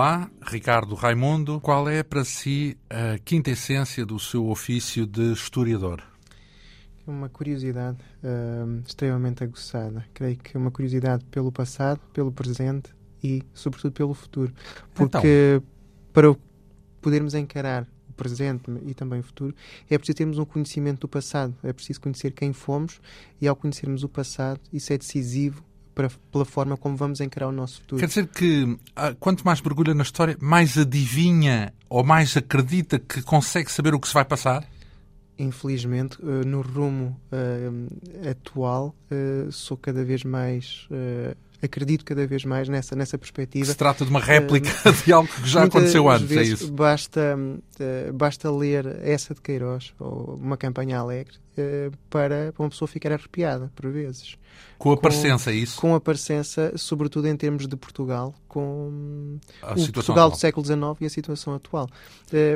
Olá, Ricardo Raimundo. Qual é para si a quinta essência do seu ofício de historiador? Uma curiosidade uh, extremamente aguçada. Creio que uma curiosidade pelo passado, pelo presente e, sobretudo, pelo futuro. Porque então. para podermos encarar o presente e também o futuro, é preciso termos um conhecimento do passado. É preciso conhecer quem fomos e, ao conhecermos o passado, isso é decisivo para, pela forma como vamos encarar o nosso futuro. Quer dizer que ah, quanto mais mergulha na história, mais adivinha ou mais acredita que consegue saber o que se vai passar? Infelizmente, uh, no rumo uh, atual, uh, sou cada vez mais acredito cada vez mais nessa, nessa perspectiva. Se trata de uma réplica uh, de algo que já aconteceu antes, é isso? Basta, uh, basta ler essa de Queiroz, ou uma campanha alegre, uh, para uma pessoa ficar arrepiada, por vezes. Com a parecença, é isso? Com a parecença, sobretudo em termos de Portugal, com a o Portugal atual. do século XIX e a situação atual.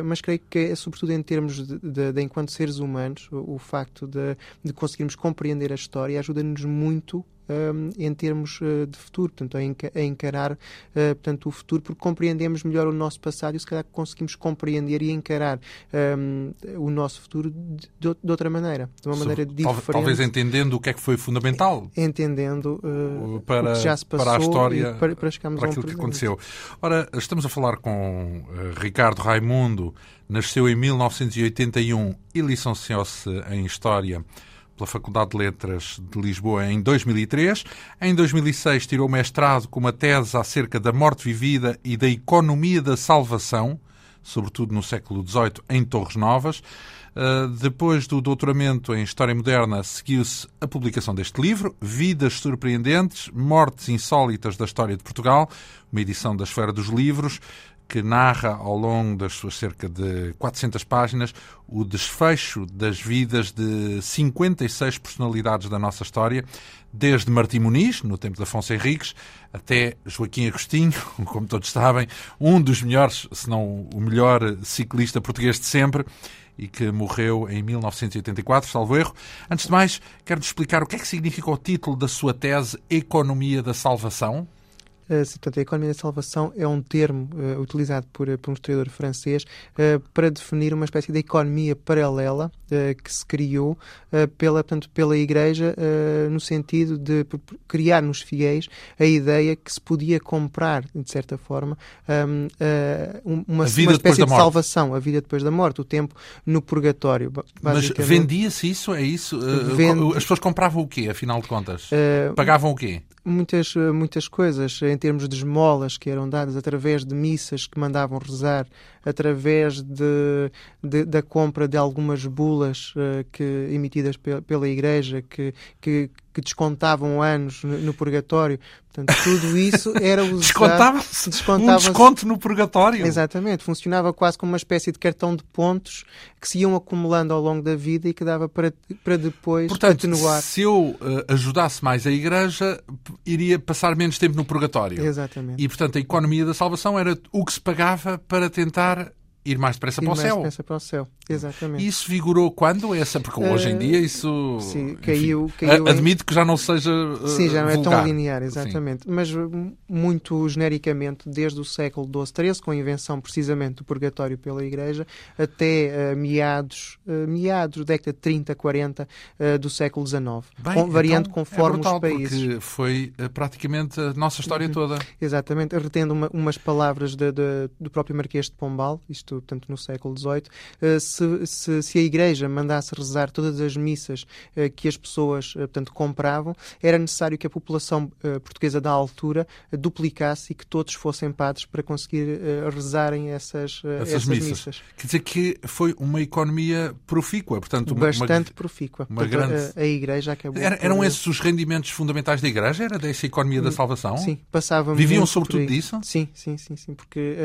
mas creio que é sobretudo em termos de, de, de enquanto seres humanos, o, o facto de, de conseguirmos compreender a história ajuda-nos muito um, em termos uh, de futuro, portanto, a, encarar uh, portanto, o futuro, porque compreendemos melhor o nosso passado e se calhar conseguimos compreender e encarar um, o nosso futuro de, de, outra maneira, de uma maneira diferente. Talvez entendendo o que é que foi fundamental. Entendendo uh, para, o que já se passou para a história, para, para, chegarmos para aquilo que aconteceu. Ora, estamos a falar com Ricardo Raimundo, nasceu em 1981 e licenciou-se em História pela Faculdade de Letras de Lisboa em 2003. Em 2006 tirou mestrado com uma tese acerca da morte vivida e da economia da salvação, sobretudo no século XVIII, em Torres Novas. Uh, depois do doutoramento em História Moderna, seguiu-se a publicação deste livro, Vidas Surpreendentes, Mortes Insólitas da História de Portugal, uma edição da Esfera dos Livros, que narra ao longo das suas cerca de 400 páginas o desfecho das vidas de 56 personalidades da nossa história, desde Martim Muniz, no tempo de Afonso Henriques, até Joaquim Agostinho, como todos sabem, um dos melhores, se não o melhor ciclista português de sempre, e que morreu em 1984, salvo erro. Antes de mais, quero-te explicar o que é que significa o título da sua tese Economia da Salvação? Uh, portanto, a economia da salvação é um termo uh, utilizado por, uh, por, um historiador francês uh, para definir uma espécie de economia paralela que se criou pela, portanto, pela Igreja no sentido de criar nos fiéis a ideia que se podia comprar, de certa forma, um, uma, uma espécie de salvação, a vida depois da morte, o tempo no purgatório. Mas vendia-se isso? É isso? Vende... As pessoas compravam o quê, afinal de contas? Pagavam o quê? Muitas, eh, muitas coisas em termos de esmolas que eram dadas através de missas que mandavam rezar, através de, de da compra de algumas bulas uh, que, emitidas pe pela Igreja que, que, que descontavam anos no, purgatório. Portanto, tudo isso era usado... Descontava-se descontava um desconto no purgatório? Exatamente. Funcionava quase como uma espécie de cartão de pontos que se iam acumulando ao longo da vida e que dava para, para depois Portanto, atenuar. se eu uh, ajudasse mais a Igreja, iria passar menos tempo no purgatório. Exatamente. E, portanto, a economia da salvação era o que se pagava para tentar ir mais depressa ir para o mais céu. depressa para o céu, exatamente. E isso vigorou quando? Essa, porque uh, hoje em dia isso. Sim, caiu. Enfim, caiu admito em... que já não seja. Uh, sim, já não vulgar. é tão linear, exatamente. Sim. Mas muito genericamente, desde o século XII, XIII, com a invenção precisamente do purgatório pela Igreja, até uh, meados, uh, meados, década de 30, 40 do século XIX, Bem, com, variando então conforme é brutal, os países. Porque foi praticamente a nossa história uhum. toda. Exatamente, retendo uma, umas palavras de, de, do próprio Marquês de Pombal, isto portanto, no século XVIII, eh, se, se, se, a Igreja mandasse rezar todas as missas eh, que as pessoas eh, portanto, compravam, era necessário que a população portuguesa da altura duplicasse e que todos fossem padres para conseguir rezarem essas, essas, essas missas. missas. Quer dizer que foi uma economia profícua, portanto, bastante uma, profícua. Uma portanto, grande... a, a, Igreja acabou. Era, eram por... esses os rendimentos fundamentais da Igreja? Era dessa economia da hum, salvação? Sim, passava Viviam sobretudo disso? Sim, sim, sim, sim porque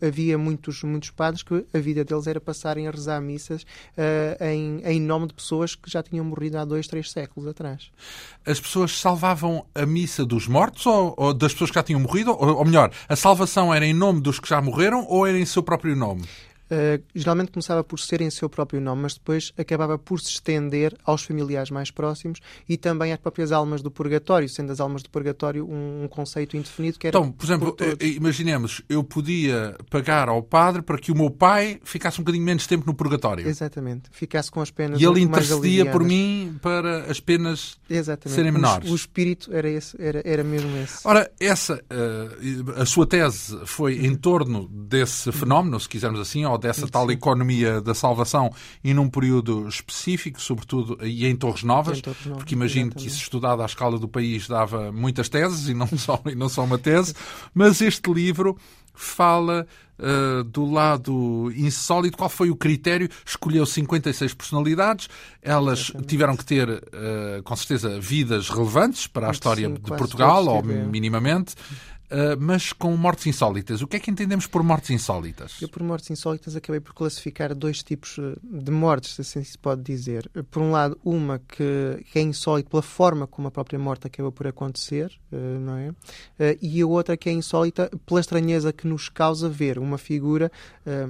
havia muitos, muitos padres que a vida deles era passarem a rezar missas uh, em, em nome de pessoas que já tinham morrido há dois, três séculos atrás. As pessoas salvavam a missa dos mortos ou, ou das pessoas que já tinham morrido? Ou, ou melhor, a salvação era em nome dos que já morreram ou era em seu próprio nome? Uh, geralmente começava por ser em seu próprio nome, mas depois acabava por se estender aos familiares mais próximos e também às próprias almas do purgatório, sendo as almas do purgatório um, um conceito indefinido que era. Então, por exemplo, por eh, imaginemos, eu podia pagar ao padre para que o meu pai ficasse um bocadinho menos tempo no purgatório. Exatamente, ficasse com as penas E ele intercedia por mim para as penas Exatamente. serem menores. O, o espírito era, esse, era, era mesmo esse. Ora, essa, uh, a sua tese foi em torno desse fenómeno, se quisermos assim, ou dessa tal economia da salvação e num período específico, sobretudo e em Torres Novas, em Torres Novas porque imagino exatamente. que isso estudado à escala do país dava muitas teses e não só, e não só uma tese, mas este livro fala uh, do lado insólito. Qual foi o critério? Escolheu 56 personalidades. Elas Exatamente. tiveram que ter, uh, com certeza, vidas relevantes para a história Sim, de Portugal, ou minimamente. Mas com mortes insólitas. O que é que entendemos por mortes insólitas? Eu, por mortes insólitas, acabei por classificar dois tipos eh, de mortes, se assim se pode dizer. Por um lado, uma que, que é insólita pela forma como a própria morte acabou por acontecer, uh, não é? E a outra que é insólita pela estranheza que nos causa ver uma figura,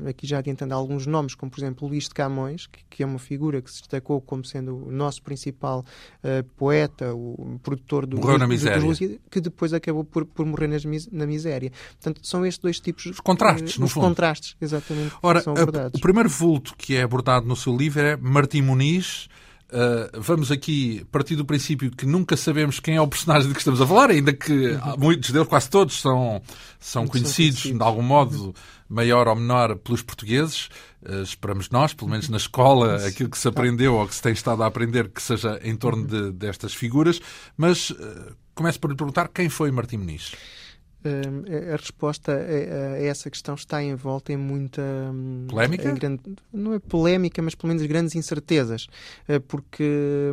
aqui já adiantando alguns nomes, como por exemplo Luís de Camões, que, é uma figura que se destacou como sendo o nosso principal poeta, o produtor do. Morreu na miséria. Que depois acabou por, por morrer nas na miséria. Portanto, são estes dois tipos... Os contrastes, no os fundo. contrastes, exatamente, Ora, a, o primeiro vulto que é abordado no seu livro é Martim Muniz, Uh, vamos aqui partir do princípio que nunca sabemos quem é o personagem de que estamos a falar, ainda que uhum. muitos deles, quase todos, são, são conhecidos, conhecidos, de algum modo, maior ou menor, pelos portugueses. Uh, esperamos nós, pelo menos na escola, aquilo que se aprendeu ou que se tem estado a aprender, que seja em torno de, destas figuras. Mas uh, começo por lhe perguntar quem foi Martim Muniz. Hum, a resposta a, essa questão está envolta em muita hum, polémica? Em grande, não é polémica, mas pelo menos grandes incertezas, eh, porque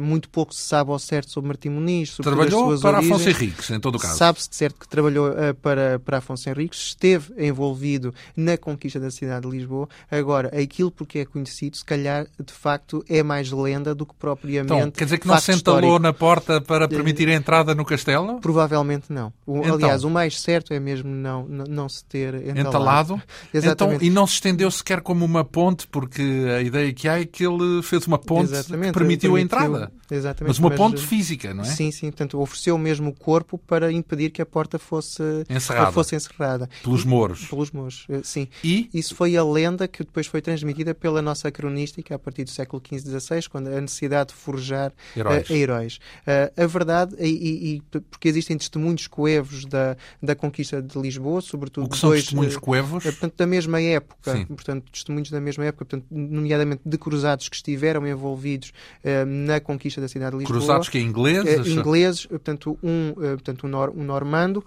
muito pouco se sabe ao certo sobre Martim Muniz, sobre trabalhou para origens. Afonso Henriques, em todo o caso. Sabe-se de certo que trabalhou uh, para, para Afonso Henriques, esteve envolvido na conquista da cidade de Lisboa. Agora, aquilo porque é conhecido, se calhar de facto é mais lenda do que propriamente. Então, quer dizer que não se entalou na porta para permitir a entrada no castelo? Provavelmente não. O, então, aliás, o mais certo certo é mesmo não, não, não se ter entalado. entalado. Exatamente. Então, e não se estendeu sequer como uma ponte, porque a ideia que há é que ele fez uma ponte Exatamente. que permitiu, permitiu a entrada. Exatamente. Mas uma mas, ponte física, não é? Sim, sim. Portanto, ofereceu mesmo o corpo para impedir que a porta fosse encerrada. Fosse encerrada. Pelos mouros. Pelos mouros, eh, sim. E? Isso foi a lenda que depois foi transmitida pela nossa cronística a partir do século XV, XVI, quando a necessidade de forjar heróis. Uh, heróis. Uh, a verdade, e, e, porque existem testemunhos coevos da, da conquista de Lisboa, sobretudo o que são dois, testemunhos coevos? portanto, da mesma época, sim. portanto, testemunhos da mesma época, portanto, nomeadamente de cruzados que estiveram envolvidos na conquista da cidade de Lisboa. Cruzados que é ingleses? ingleses, portanto, um, portanto, um, nor, um normando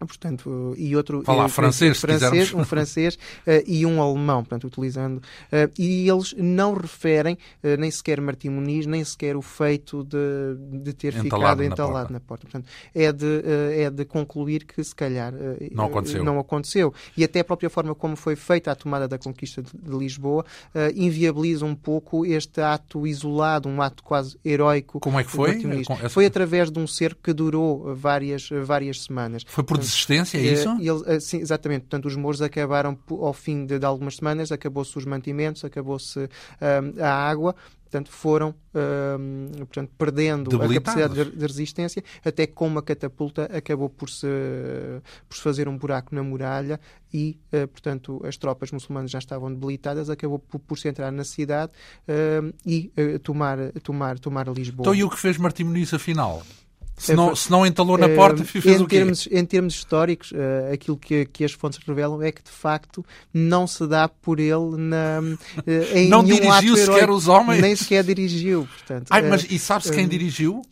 portanto, e outro Falar francês, francês um francês uh, e um alemão, portanto, utilizando. Uh, e eles não referem uh, nem sequer Martim Muniz, nem sequer o feito de, de ter entalado ficado na entalado porta. na porta. Portanto, é de, é de concluir que se calhar não aconteceu. não aconteceu. E até a própria forma como foi feita a tomada da conquista de, de Lisboa inviabiliza um pouco este ato isolado, um ato quase heróico. Como é que foi? Foi através de um cerco que durou várias, várias semanas. Foi por resistência, é isso? Ele, sim, exatamente. Portanto, os mouros acabaram, ao fim de, de algumas semanas, acabou-se os mantimentos, acabou-se um, a água, portanto, foram um, portanto, perdendo a capacidade de, de, resistência, até que com uma catapulta acabou por se, por se fazer um buraco na muralha e, uh, portanto, as tropas muçulmanas já estavam debilitadas, acabou por, por se entrar na cidade uh, e tomar, tomar, tomar Lisboa. Então, e o que fez Martim Muniz, afinal? Se não, se não entalou na porta, fez em o quê? Termos, em termos históricos, uh, aquilo que, que as fontes revelam é que, de facto, não se dá por ele na, uh, em Não dirigiu sequer os homens? Nem sequer dirigiu. Portanto, Ai, mas e sabe-se quem dirigiu?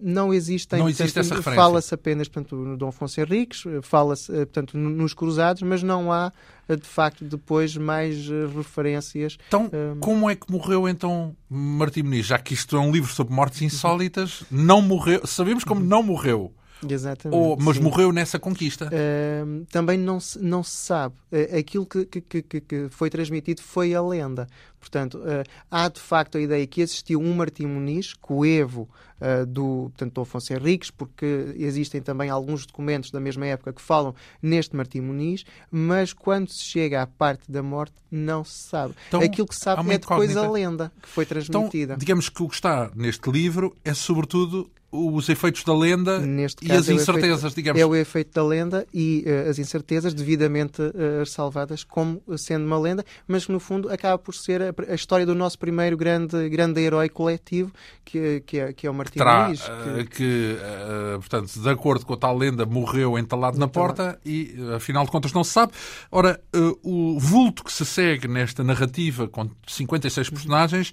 não existem... Não existe essa referência? Fala-se apenas portanto, no Dom Afonso Henriques, fala-se portanto, nos Cruzados, mas não há de facto depois mais uh, referências. Então, um... como é que morreu então Martim Muniz? Já que isto é um livro sobre mortes insólitas, não morreu. Sabemos como não morreu. Exatamente. Ou, mas sim. morreu nessa conquista. Uh, também não se, não se sabe. Uh, aquilo que, que, que, que, foi transmitido foi a lenda. Portanto, uh, há de facto a ideia que existiu um Martim Muniz, coevo uh, do, portanto, do Afonso Henriques, porque existem também alguns documentos da mesma época que falam neste Martim Muniz, mas quando se chega à parte da morte, não se sabe. Então, Aquilo que se sabe é depois a lenda que foi então, transmitida. Então, digamos que o que está neste livro é sobretudo os efeitos da lenda Neste e as é incertezas, efeito, digamos. É o efeito da lenda e uh, as incertezas devidamente uh, salvadas como sendo uma lenda, mas que no fundo acaba por ser a, a história do nosso primeiro grande, grande herói coletivo, que, que, é, que é o Martim Luís. Que, que uh, portanto, de acordo com a tal lenda, morreu entalado na porta e, afinal de contas, não se sabe. Ora, o vulto que se segue nesta narrativa com 56 personagens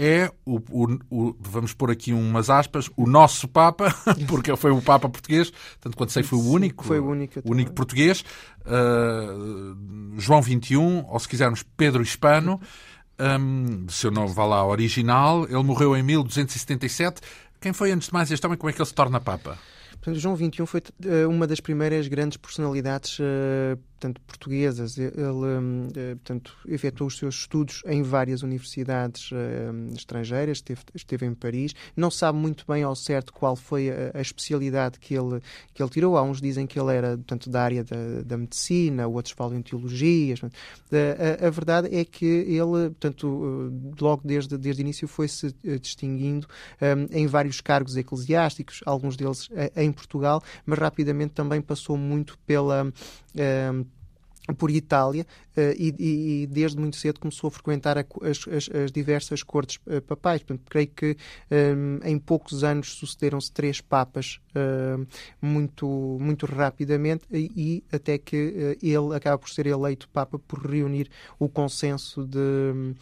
é o, o, o, vamos pôr aqui umas aspas, o nosso Papa, porque foi o Papa português, tanto quanto sei foi o único, foi o único, único português, uh, João XXI, ou se quisermos Pedro Hispano, um, seu nome vá lá original, ele morreu em 1277. Quem foi antes de mais este homem? Como é que ele se torna Papa? Portanto, João XXI foi uh, uma das primeiras grandes personalidades uh, portanto, portuguesas. Ele, hum, eh, portanto, efetuou os seus estudos em várias universidades uh, estrangeiras, esteve, esteve em Paris. Não sabe muito bem ao certo qual foi a, especialidade que ele, que ele tirou. Há uns dizem que ele era portanto, da área da, da medicina, outros falam em teologias. A, a, verdade é que ele, portanto, logo desde, desde o início, foi-se distinguindo um, em vários cargos eclesiásticos, alguns deles em Portugal, mas rapidamente também passou muito pela. Um, por Itália uh, e, e, desde muito cedo começou a frequentar as, as, as, diversas cortes uh, papais. Portanto, creio que um, em poucos anos sucederam-se três papas uh, muito, muito rapidamente e, e até que ele acaba por ser eleito papa por reunir o consenso de,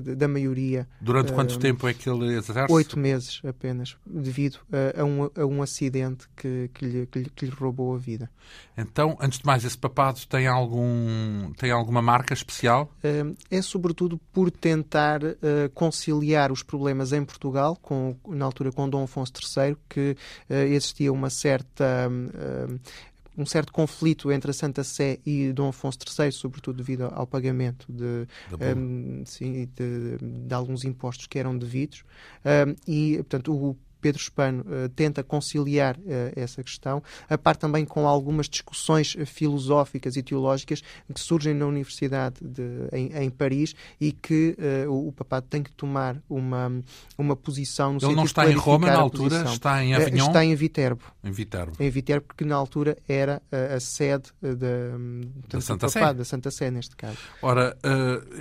da maioria. Durante quanto uh, tempo é que ele exerce? Oito meses apenas, devido a, a, um, a um acidente que, que, lhe, que, lhe, que, lhe, roubou a vida. Então, antes de mais, esse papado tem, algum, tem alguma marca especial? Uh, é sobretudo por tentar uh, conciliar os problemas em Portugal, com, na altura com Dom Afonso III, que existia uma certa um certo conflito entre a Santa Sé e Dom Afonso III, sobretudo devido ao pagamento de, um, sim, de, de, alguns impostos que eram devidos. Um, e, portanto, o Pedro Espano uh, tenta conciliar uh, essa questão, a par também com algumas discussões filosóficas e teológicas que surgem na Universidade de, em, em, Paris e que uh, o, o papado tem que tomar uma, uma posição no Ele não está em Roma na altura, está em Avignon? Está em Viterbo. Em Viterbo. Em Viterbo, porque na altura era a, a sede da, da Santa Sé. Da Santa Sé, neste caso. Ora,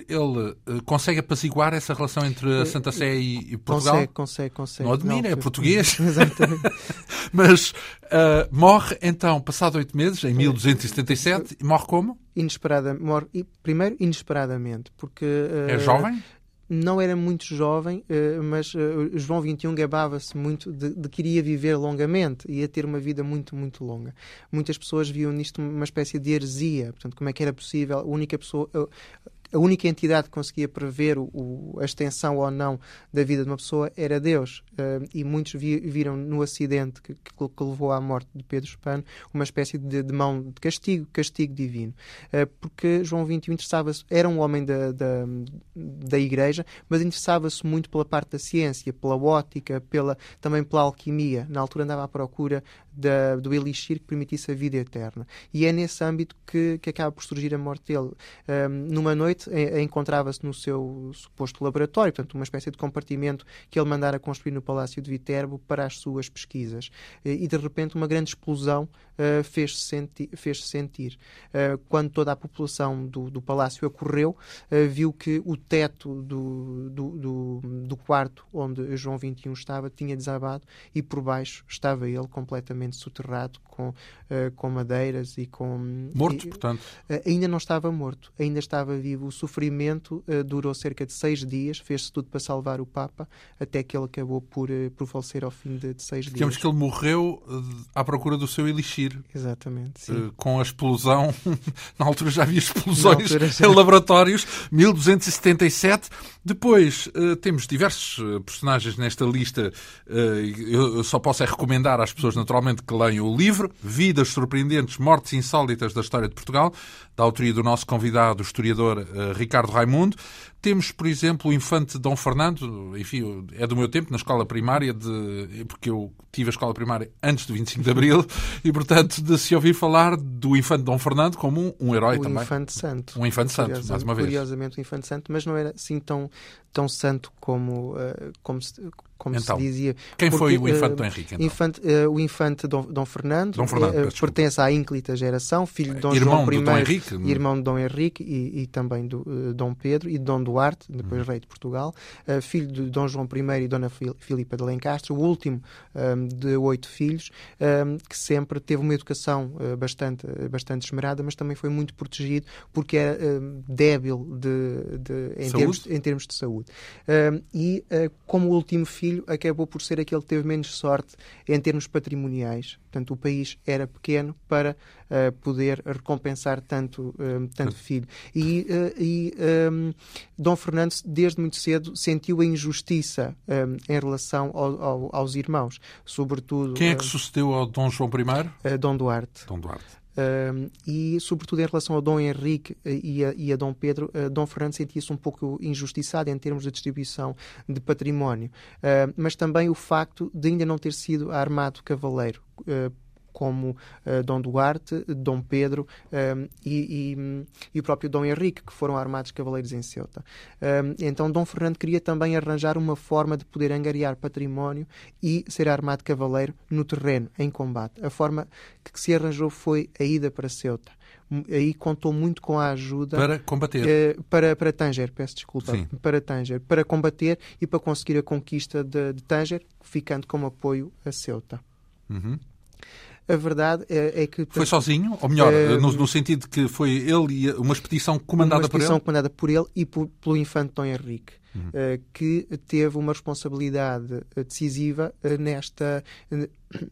ele consegue apaziguar essa relação entre a Santa Sé e, e Portugal? Consegue, consegue, consegue. Não admira, é português. Exatamente. Mas uh, morre então, passado oito meses, em 1277, e morre como? Inesperada, morre, primeiro inesperadamente, porque... Uh, é jovem? não era muito jovem, uh, mas João XXI gabava-se muito de, de, que iria viver longamente, ia ter uma vida muito, muito longa. Muitas pessoas viam nisto uma espécie de heresia, portanto, como é que era possível, a única pessoa, a única entidade que conseguia prever o, o, a extensão ou não da vida de uma pessoa era Deus. Uh, e muitos vi, viram no acidente que, que, que, levou à morte de Pedro Espano uma espécie de, de mão de castigo, castigo divino. Uh, porque João XXI interessava-se, era um homem da, da, da Igreja, mas interessava-se muito pela parte da ciência, pela ótica, pela, também pela alquimia. Na altura andava à procura da, do elixir que permitisse a vida eterna. E é nesse âmbito que, que acaba por surgir a morte dele. Um, numa noite encontrava-se no seu suposto laboratório, portanto, uma espécie de compartimento que ele mandara construir no Palácio de Viterbo para as suas pesquisas. E de repente uma grande explosão uh, fez-se senti fez sentir. Uh, quando toda a população do, do palácio acorreu, uh, viu que o teto do, do, do, quarto onde João XXI estava tinha desabado e por baixo estava ele completamente completamente soterrado com, uh, com madeiras e com. Morto, e, portanto. Uh, ainda não estava morto, ainda estava vivo. O sofrimento uh, durou cerca de seis dias, fez-se tudo para salvar o Papa, até que ele acabou por, por falecer ao fim de, de seis Digamos dias. que ele morreu à procura do seu elixir. Exatamente. Com a explosão, na altura já havia explosões já... em laboratórios, 1277. Depois temos diversos personagens nesta lista. eu só posso é recomendar às pessoas, naturalmente que leiam o livro Vidas Surpreendentes, Mortes Insólitas da História de Portugal, da autoria do nosso convidado, o historiador uh, Ricardo Raimundo. Temos, por exemplo, o infante Dom Fernando, enfim, é do meu tempo, na escola primária, de, porque eu tive a escola primária antes do 25 de Abril, e, portanto, de se ouvir falar do infante Dom Fernando como um, um herói o também. Um infante santo. Um infante santo, mais uma vez. Curiosamente, um infante santo, mas não era assim tão, tão santo como, uh, como, se, como então, se dizia. Quem porque, foi o infante Dom Henrique? Então? Infante, uh, o infante Dom, Dom Fernando, Dom Fernando pertence à ínclita geração, filho de Dom irmão João I, Dom Henrique, irmão de Dom Henrique e, e também do Dom Pedro e de Dom Duarte, depois uhum. rei de Portugal, filho de Dom João I e Dona Filipa de Lencastre, o último um, de oito filhos, um, que sempre teve uma educação bastante, bastante esmerada, mas também foi muito protegido porque era débil de, de, em, termos, em, termos, de saúde. e como último filho acabou por ser aquele que teve menos sorte em termos patrimoniais. Portanto, o país era pequeno para uh, poder recompensar tanto, uh, tanto filho. E, uh, e um, Dom Fernando, desde muito cedo, sentiu a injustiça um, em relação ao, ao, aos irmãos, sobretudo... Quem é que sucedeu ao Dom João I? Dom Duarte. Dom Duarte. Uh, e, sobretudo, em relação a Dom Henrique eh, e a, e a Dom Pedro, uh, Dom Fernando sentia-se um pouco injustiçado em termos de distribuição de património, uh, mas também o facto de ainda não ter sido armado cavaleiro como uh, Dom Duarte, Dom Pedro um, e, e, e, o próprio Dom Henrique, que foram armados cavaleiros em Ceuta. Um, então Dom Fernando queria também arranjar uma forma de poder angariar património e ser armado cavaleiro no terreno, em combate. A forma que se arranjou foi a ida para Ceuta aí contou muito com a ajuda para combater uh, para para Tanger peço desculpa Sim. para Tanger para combater e para conseguir a conquista de, de Tanger ficando como apoio a Ceuta uhum. A verdade é, é que. Foi sozinho? Ou melhor, é, no, no, sentido de que foi ele e uma expedição comandada por ele? Uma expedição comandada por ele e por, pelo infante Dom Henrique. Uhum. Uh, que teve uma responsabilidade eh, decisiva nesta,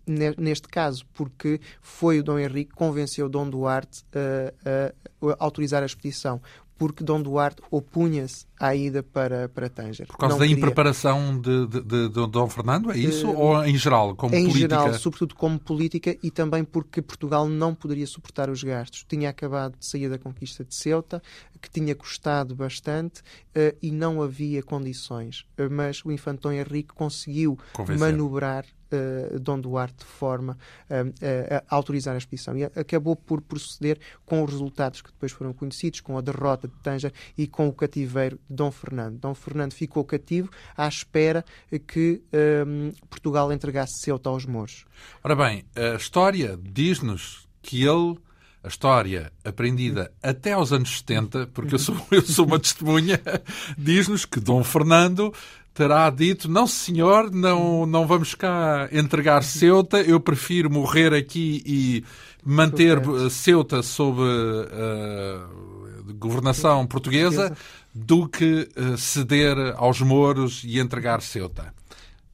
neste caso, porque foi o Dom Henrique que convenceu Dom Duarte a autorizar a expedição porque Dom Duarte opunha-se à ida para, para Tanger. Por causa não da queria... impreparação de, de, de, de, Dom Fernando, é isso? Uh, Ou em geral, como em política? Em geral, sobretudo como política e também porque Portugal não poderia suportar os gastos. Tinha acabado de sair da conquista de Ceuta, que tinha custado bastante uh, e não havia condições. Uh, mas o infante Dom Henrique conseguiu Convencer. manobrar uh, Dom Duarte de forma uh, a autorizar a expedição. E acabou por proceder com os resultados que depois foram conhecidos, com a derrota de Tanja e com o cativeiro de Dom Fernando. Dom Fernando ficou cativo à espera que um, Portugal entregasse Ceuta aos mouros. Ora bem, a história diz-nos que ele a história aprendida até aos anos 70, porque eu sou, eu sou uma testemunha, diz-nos que Dom Fernando terá dito: Não, senhor, não, não vamos cá entregar Ceuta, eu prefiro morrer aqui e manter Ceuta sob uh, governação portuguesa do que uh, ceder aos mouros e entregar Ceuta.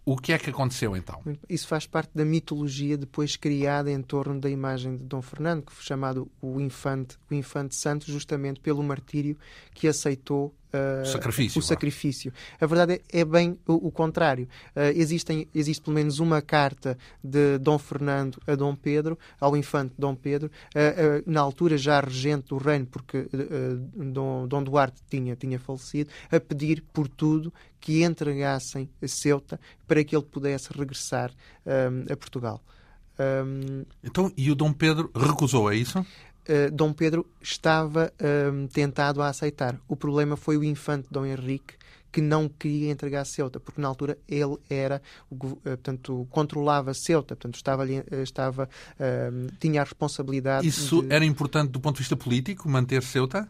O que é que aconteceu então? Isso faz parte da mitologia depois criada em torno da imagem de Dom Fernando, que foi chamado o Infante, o Infante Santo, justamente pelo martírio que aceitou Uh, sacrifício, o sacrifício. A verdade é, é bem o, o contrário. Uh, existem, existe pelo menos uma carta de Dom Fernando a Dom Pedro, ao infante Dom Pedro, uh, na altura já regente do reino, porque Dom, Dom Duarte tinha, tinha falecido, a pedir por tudo que entregassem a Ceuta para que ele pudesse regressar a Portugal. Um, então, e o Dom Pedro recusou, é isso? Uh, Dom Pedro estava um, tentado a aceitar. O problema foi o infante Dom Henrique que não queria entregar Ceuta, porque na altura ele era, uh, portanto, controlava Ceuta, portanto, estava, uh, estava uh, tinha a responsabilidade. Isso de... era importante do ponto de vista político, manter Ceuta?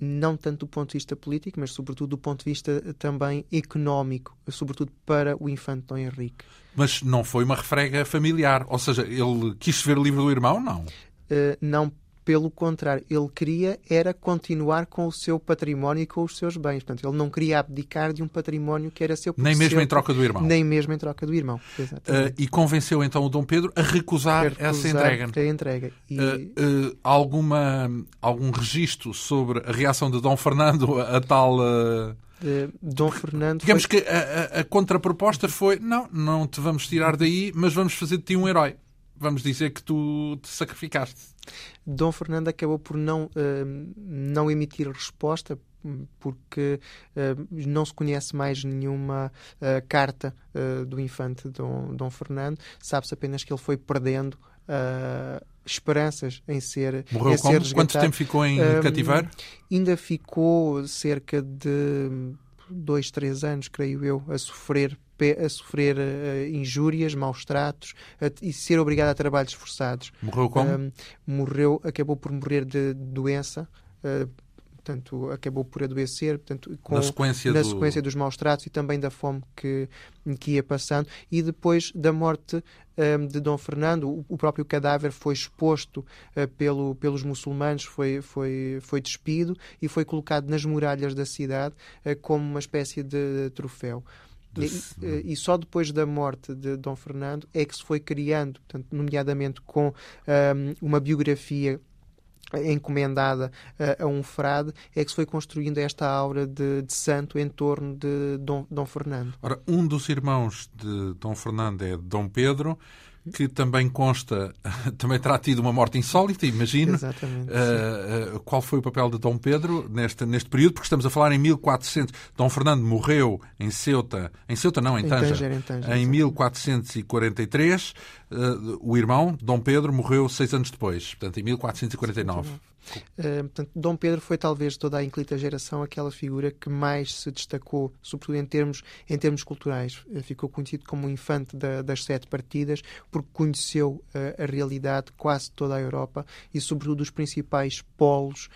Não tanto do ponto de vista político, mas sobretudo do ponto de vista também económico, sobretudo para o infante Dom Henrique. Mas não foi uma refrega familiar, ou seja, ele quis ver o livro do irmão, não? Uh, não pelo contrário, ele queria era continuar com o seu património e com os seus bens. Portanto, ele não queria abdicar de um património que era seu. Nem mesmo em troca do irmão. Nem mesmo em troca do irmão. Uh, e convenceu então o Dom Pedro a recusar, a recusar essa entrega. A entrega. E... Uh, uh, alguma, algum registro sobre a reação de Dom Fernando a, a tal. Dom Fernando. Digamos foi... que a, a, a contraproposta foi: não, não te vamos tirar daí, mas vamos fazer de ti um herói. vamos dizer que tu te sacrificaste. Dom Fernando acabou por não, uh, não emitir resposta porque uh, não se conhece mais nenhuma uh, carta uh, do infante Dom, Dom Fernando, sabe-se apenas que ele foi perdendo esperanças em ser Morreu em? Ser Quanto tempo ficou em um, cativeiro? Ainda ficou cerca de dois, três anos, creio eu, a sofrer a sofrer uh, injúrias, maus tratos a, e ser obrigado a trabalhos forçados. Morreu como? Um, morreu, acabou por morrer de doença, uh, portanto, acabou por adoecer, portanto, com, na, sequência, na do... sequência dos maus tratos e também da fome que, que ia passando. E depois da morte um, de Dom Fernando, o, o, próprio cadáver foi exposto uh, pelo, pelos muçulmanos, foi, foi, foi despido e foi colocado nas muralhas da cidade uh, como uma espécie de troféu. E, e, só depois da morte de Dom Fernando é que se foi criando, portanto, nomeadamente com um, uma biografia encomendada a, a, um frade, é que se foi construindo esta aura de, de santo em torno de Dom, Dom Fernando. Ora, um dos irmãos de Dom Fernando é Dom Pedro, que também consta, também terá tido uma morte insólita, imagino. Exatamente. Uh, uh, qual foi o papel de Dom Pedro neste, neste período? Porque estamos a falar em 1400. Dom Fernando morreu em Ceuta, em Ceuta não, em, em Tanger, Tanger, em, Tanger, em 1443. Uh, o irmão, Dom Pedro, morreu seis anos depois, portanto, em 1449. Uh, portanto, Dom Pedro foi talvez toda a inclita geração aquela figura que mais se destacou, sobretudo em termos, em termos culturais. Uh, ficou conhecido como o infante da, das sete partidas, porque conheceu uh, a realidade de quase toda a Europa e, sobretudo, os principais polos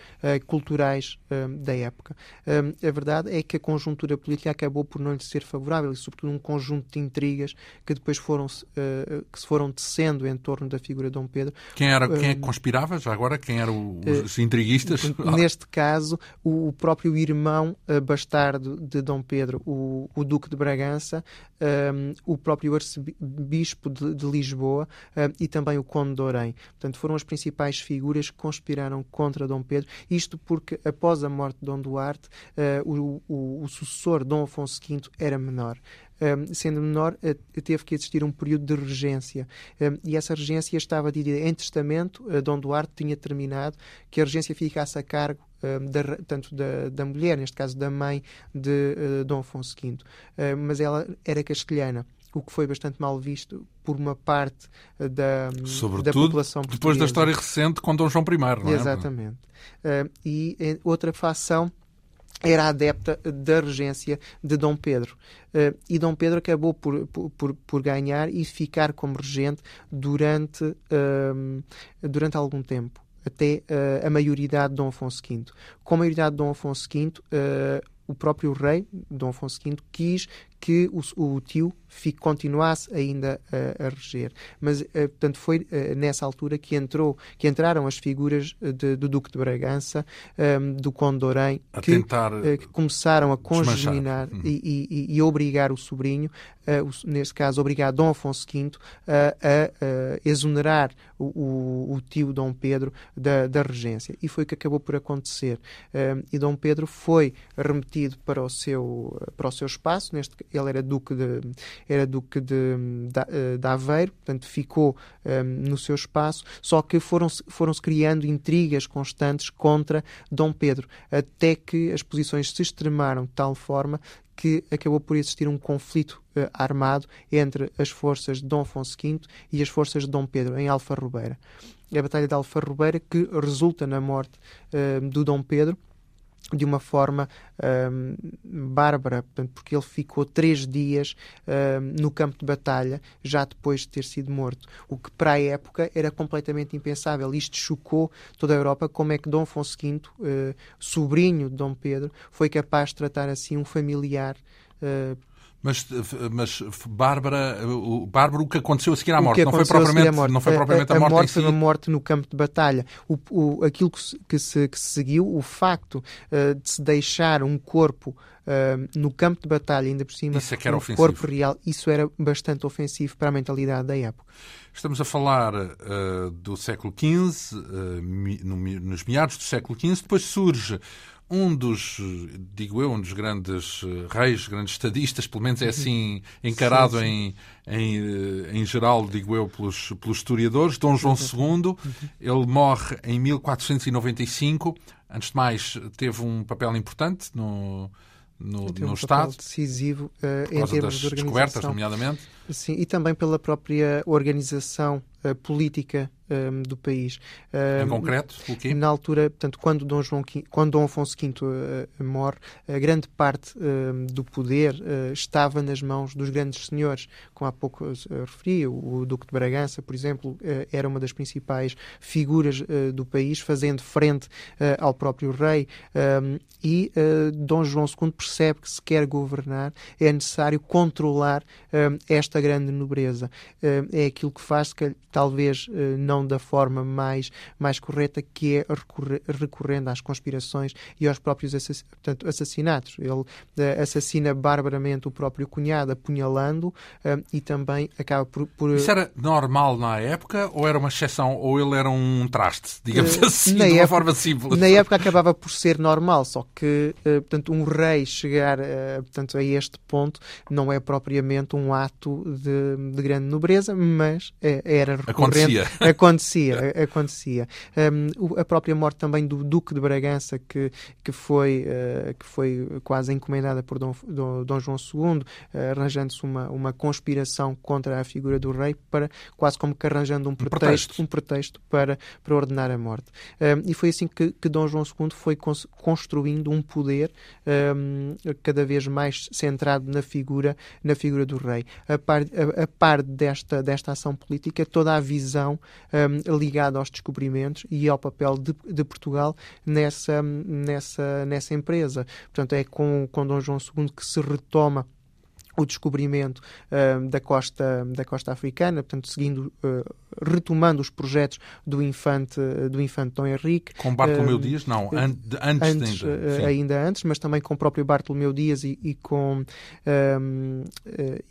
culturais da época. a verdade é que a conjuntura política acabou por não lhe ser favorável e, sobretudo, um conjunto de intrigas que depois foram, que se foram tecendo em torno da figura de Dom Pedro. Quem era quem que conspirava já agora? Quem era o, os intriguistas? Neste caso, o próprio irmão uh, bastardo de Dom Pedro, o, o Duque de Bragança, um, ehm, o próprio arcebispo de, de Lisboa uh, e também o Conde de Orém. Portanto, foram as principais figuras que conspiraram contra Dom Pedro. Isto porque, após a morte de Dom Duarte, uh, o, o, o sucessor, Dom Afonso V, era menor um, sendo menor, uh, teve que existir um período de regência. Um, e essa regência estava dividida em testamento. Uh, Dom Duarte tinha terminado que a regência ficasse a cargo da, tanto da, da mulher, neste caso da mãe de uh, Dom Afonso V. Uh, mas ela era castelhana o que foi bastante mal visto por uma parte da, da população portuguesa. depois da história recente com Dom João I, não é? Exatamente. Uh, e outra facção era adepta da regência de Dom Pedro. Uh, e Dom Pedro acabou por, por, por, ganhar e ficar como regente durante, uh, durante algum tempo, até uh, a maioridade de Dom Afonso V. Com a maioridade de Dom Afonso V, o próprio rei, Dom Afonso V, quis que o, o tio fique, continuasse ainda a, a reger. Mas, uh, portanto, foi uh, nessa altura que, entrou, que entraram as figuras de, do Duque de Bragança, um, ehm, do Conde de Orém, que, uh, que, começaram a congeminar uhum. e, e, e, obrigar o sobrinho, o, nesse caso, obrigar Dom Afonso V a, a exonerar o, o, o, tio Dom Pedro da, da regência. E foi o que acabou por acontecer. Um, ehm, e Dom Pedro foi remetido para o seu, para o seu espaço, neste ele era duque de, era duque de, de, eh, de Aveiro, portanto ficou um, ehm, no seu espaço, só que foram-se foram -se criando intrigas constantes contra Dom Pedro, até que as posições se extremaram de tal forma que acabou por existir um conflito uh, armado entre as forças de Dom Afonso V e as forças de Dom Pedro, em Alfa Rubeira. É a Batalha de Alfa Rubeira que resulta na morte uh, do Dom Pedro, de uma forma um, bárbara, porque ele ficou três dias um, no campo de batalha, já depois de ter sido morto, o que para a época era completamente impensável. Isto chocou toda a Europa, como é que Dom Afonso V, uh, sobrinho de Dom Pedro, foi capaz de tratar assim um familiar uh, mas, mas Bárbara, o, Bárbara, o que aconteceu a seguir à morte, não foi propriamente, a morte, não foi propriamente a, a, a morte, morte foi uma morte no campo de batalha. O, o, aquilo que se, que se, que se seguiu, o facto uh, de se deixar um corpo uh, no campo de batalha, ainda por cima, isso é que era um ofensivo. corpo real, isso era bastante ofensivo para a mentalidade da época. Estamos a falar uh, do século XV, no, nos meados do século XV, depois surge um dos, digo eu, um dos grandes eh, reis, grandes estadistas, pelo menos é uhum. assim encarado sim, sim. Em, em, eh, em geral, digo eu, pelos, pelos historiadores, Dom João II. Uhum. Ele morre em 1495. Antes de mais, teve um papel importante no, no, no um Estado. decisivo uh, em termos das de descobertas, nomeadamente. Sim, e também pela própria organização uh, política um, do país. Um, em concreto, o quê? Na altura, portanto, quando Dom, João V, quando Dom Afonso V uh, morre, a grande parte uh, do poder uh, estava nas mãos dos grandes senhores, como há pouco referi, o, o, Duque de Bragança, por exemplo, era uma das principais figuras do país, fazendo frente ao próprio rei, um, e Dom João II percebe que se quer governar é necessário controlar esta grande nobreza. é aquilo que faz que talvez não não da forma mais, mais correta, que é recorrendo às conspirações e aos próprios assass portanto, assassinatos. Ele uh, assassina barbaramente o próprio cunhado, apunhalando, e também acaba por, por, Isso era normal na época, ou era uma exceção, ou ele era um traste, digamos assim, de uma época, forma simples? Na época acabava por ser normal, só que, portanto, um rei chegar portanto, a este ponto não é propriamente um ato de, de grande nobreza, mas era recorrente. Acontecia acontecia, acontecia. Um, a própria morte também do Duque de Bragança, que, que, foi, uh, que foi quase encomendada por Dom, Dom, Dom João II, uh, arranjando-se uma, uma conspiração contra a figura do rei, para quase como que arranjando um pretexto, um pretexto, um pretexto para, para ordenar a morte. Um, e foi assim que, que Dom João II foi construindo um poder um, cada vez mais centrado na figura, na figura do rei. A par, a, a par desta, desta ação política, toda a visão um, ligado aos descobrimentos e ao papel de, de, Portugal nessa, nessa, nessa empresa. Portanto, é com, com Dom João II que se retoma o descobrimento uh, da, costa, da costa africana, portanto, seguindo, uh, retomando os projetos do infante, do infante Dom Henrique. Com Bartolomeu uh, Dias? Não, an antes, antes ainda. ainda antes, mas também com o próprio Bartolomeu Dias e, e com,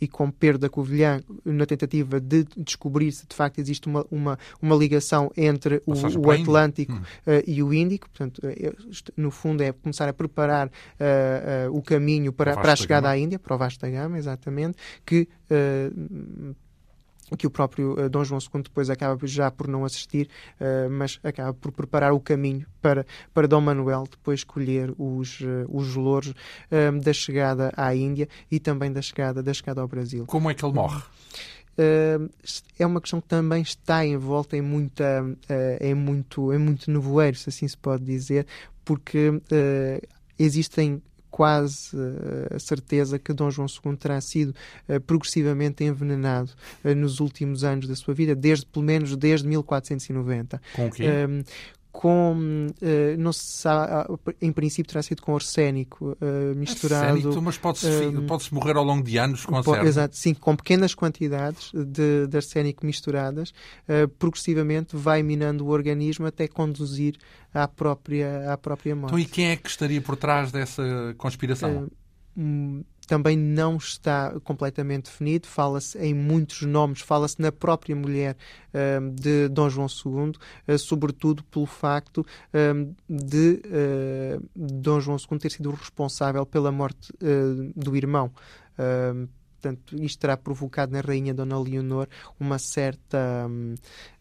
e com Pedro da Covilhã, na tentativa de descobrir se de facto existe uma, uma, uma ligação entre o, o Atlântico hum. e o Índico. Portanto, é, no fundo, é começar a preparar o caminho para, para a chegada à Índia, para o Vasco da Gama exatamente, que uh, que o próprio uh, Dom João II depois acaba já por não assistir, uh, mas acaba por preparar o caminho para, para Dom Manuel depois escolher os, uh, os louros da chegada à Índia e também da chegada, da chegada ao Brasil. Como é que ele morre? é uma questão que também está envolta em muita em muito em muito nevoeiro se assim se pode dizer porque existem quase uh, a certeza que Dom João II terá sido uh, progressivamente envenenado uh, nos últimos anos da sua vida, desde pelo menos desde 1490. Com o quê? Com, uh, não se sabe, ah, em princípio terá sido com arsénico uh, misturado. Arsénico, mas pode-se um, pode morrer ao longo de anos com arsénico. Exato, sim, com pequenas quantidades de, de arsénico misturadas, uh, progressivamente vai minando o organismo até conduzir à própria, à própria morte. Então, e quem é que estaria por trás dessa conspiração? Um, também não está completamente definido. Fala-se em muitos nomes, fala-se na própria mulher uh, de Dom João II, uh, sobretudo pelo facto uh, de Dom João II ter sido responsável pela morte do irmão. Portanto, isto terá provocado na rainha Dona Leonor uma certa, um,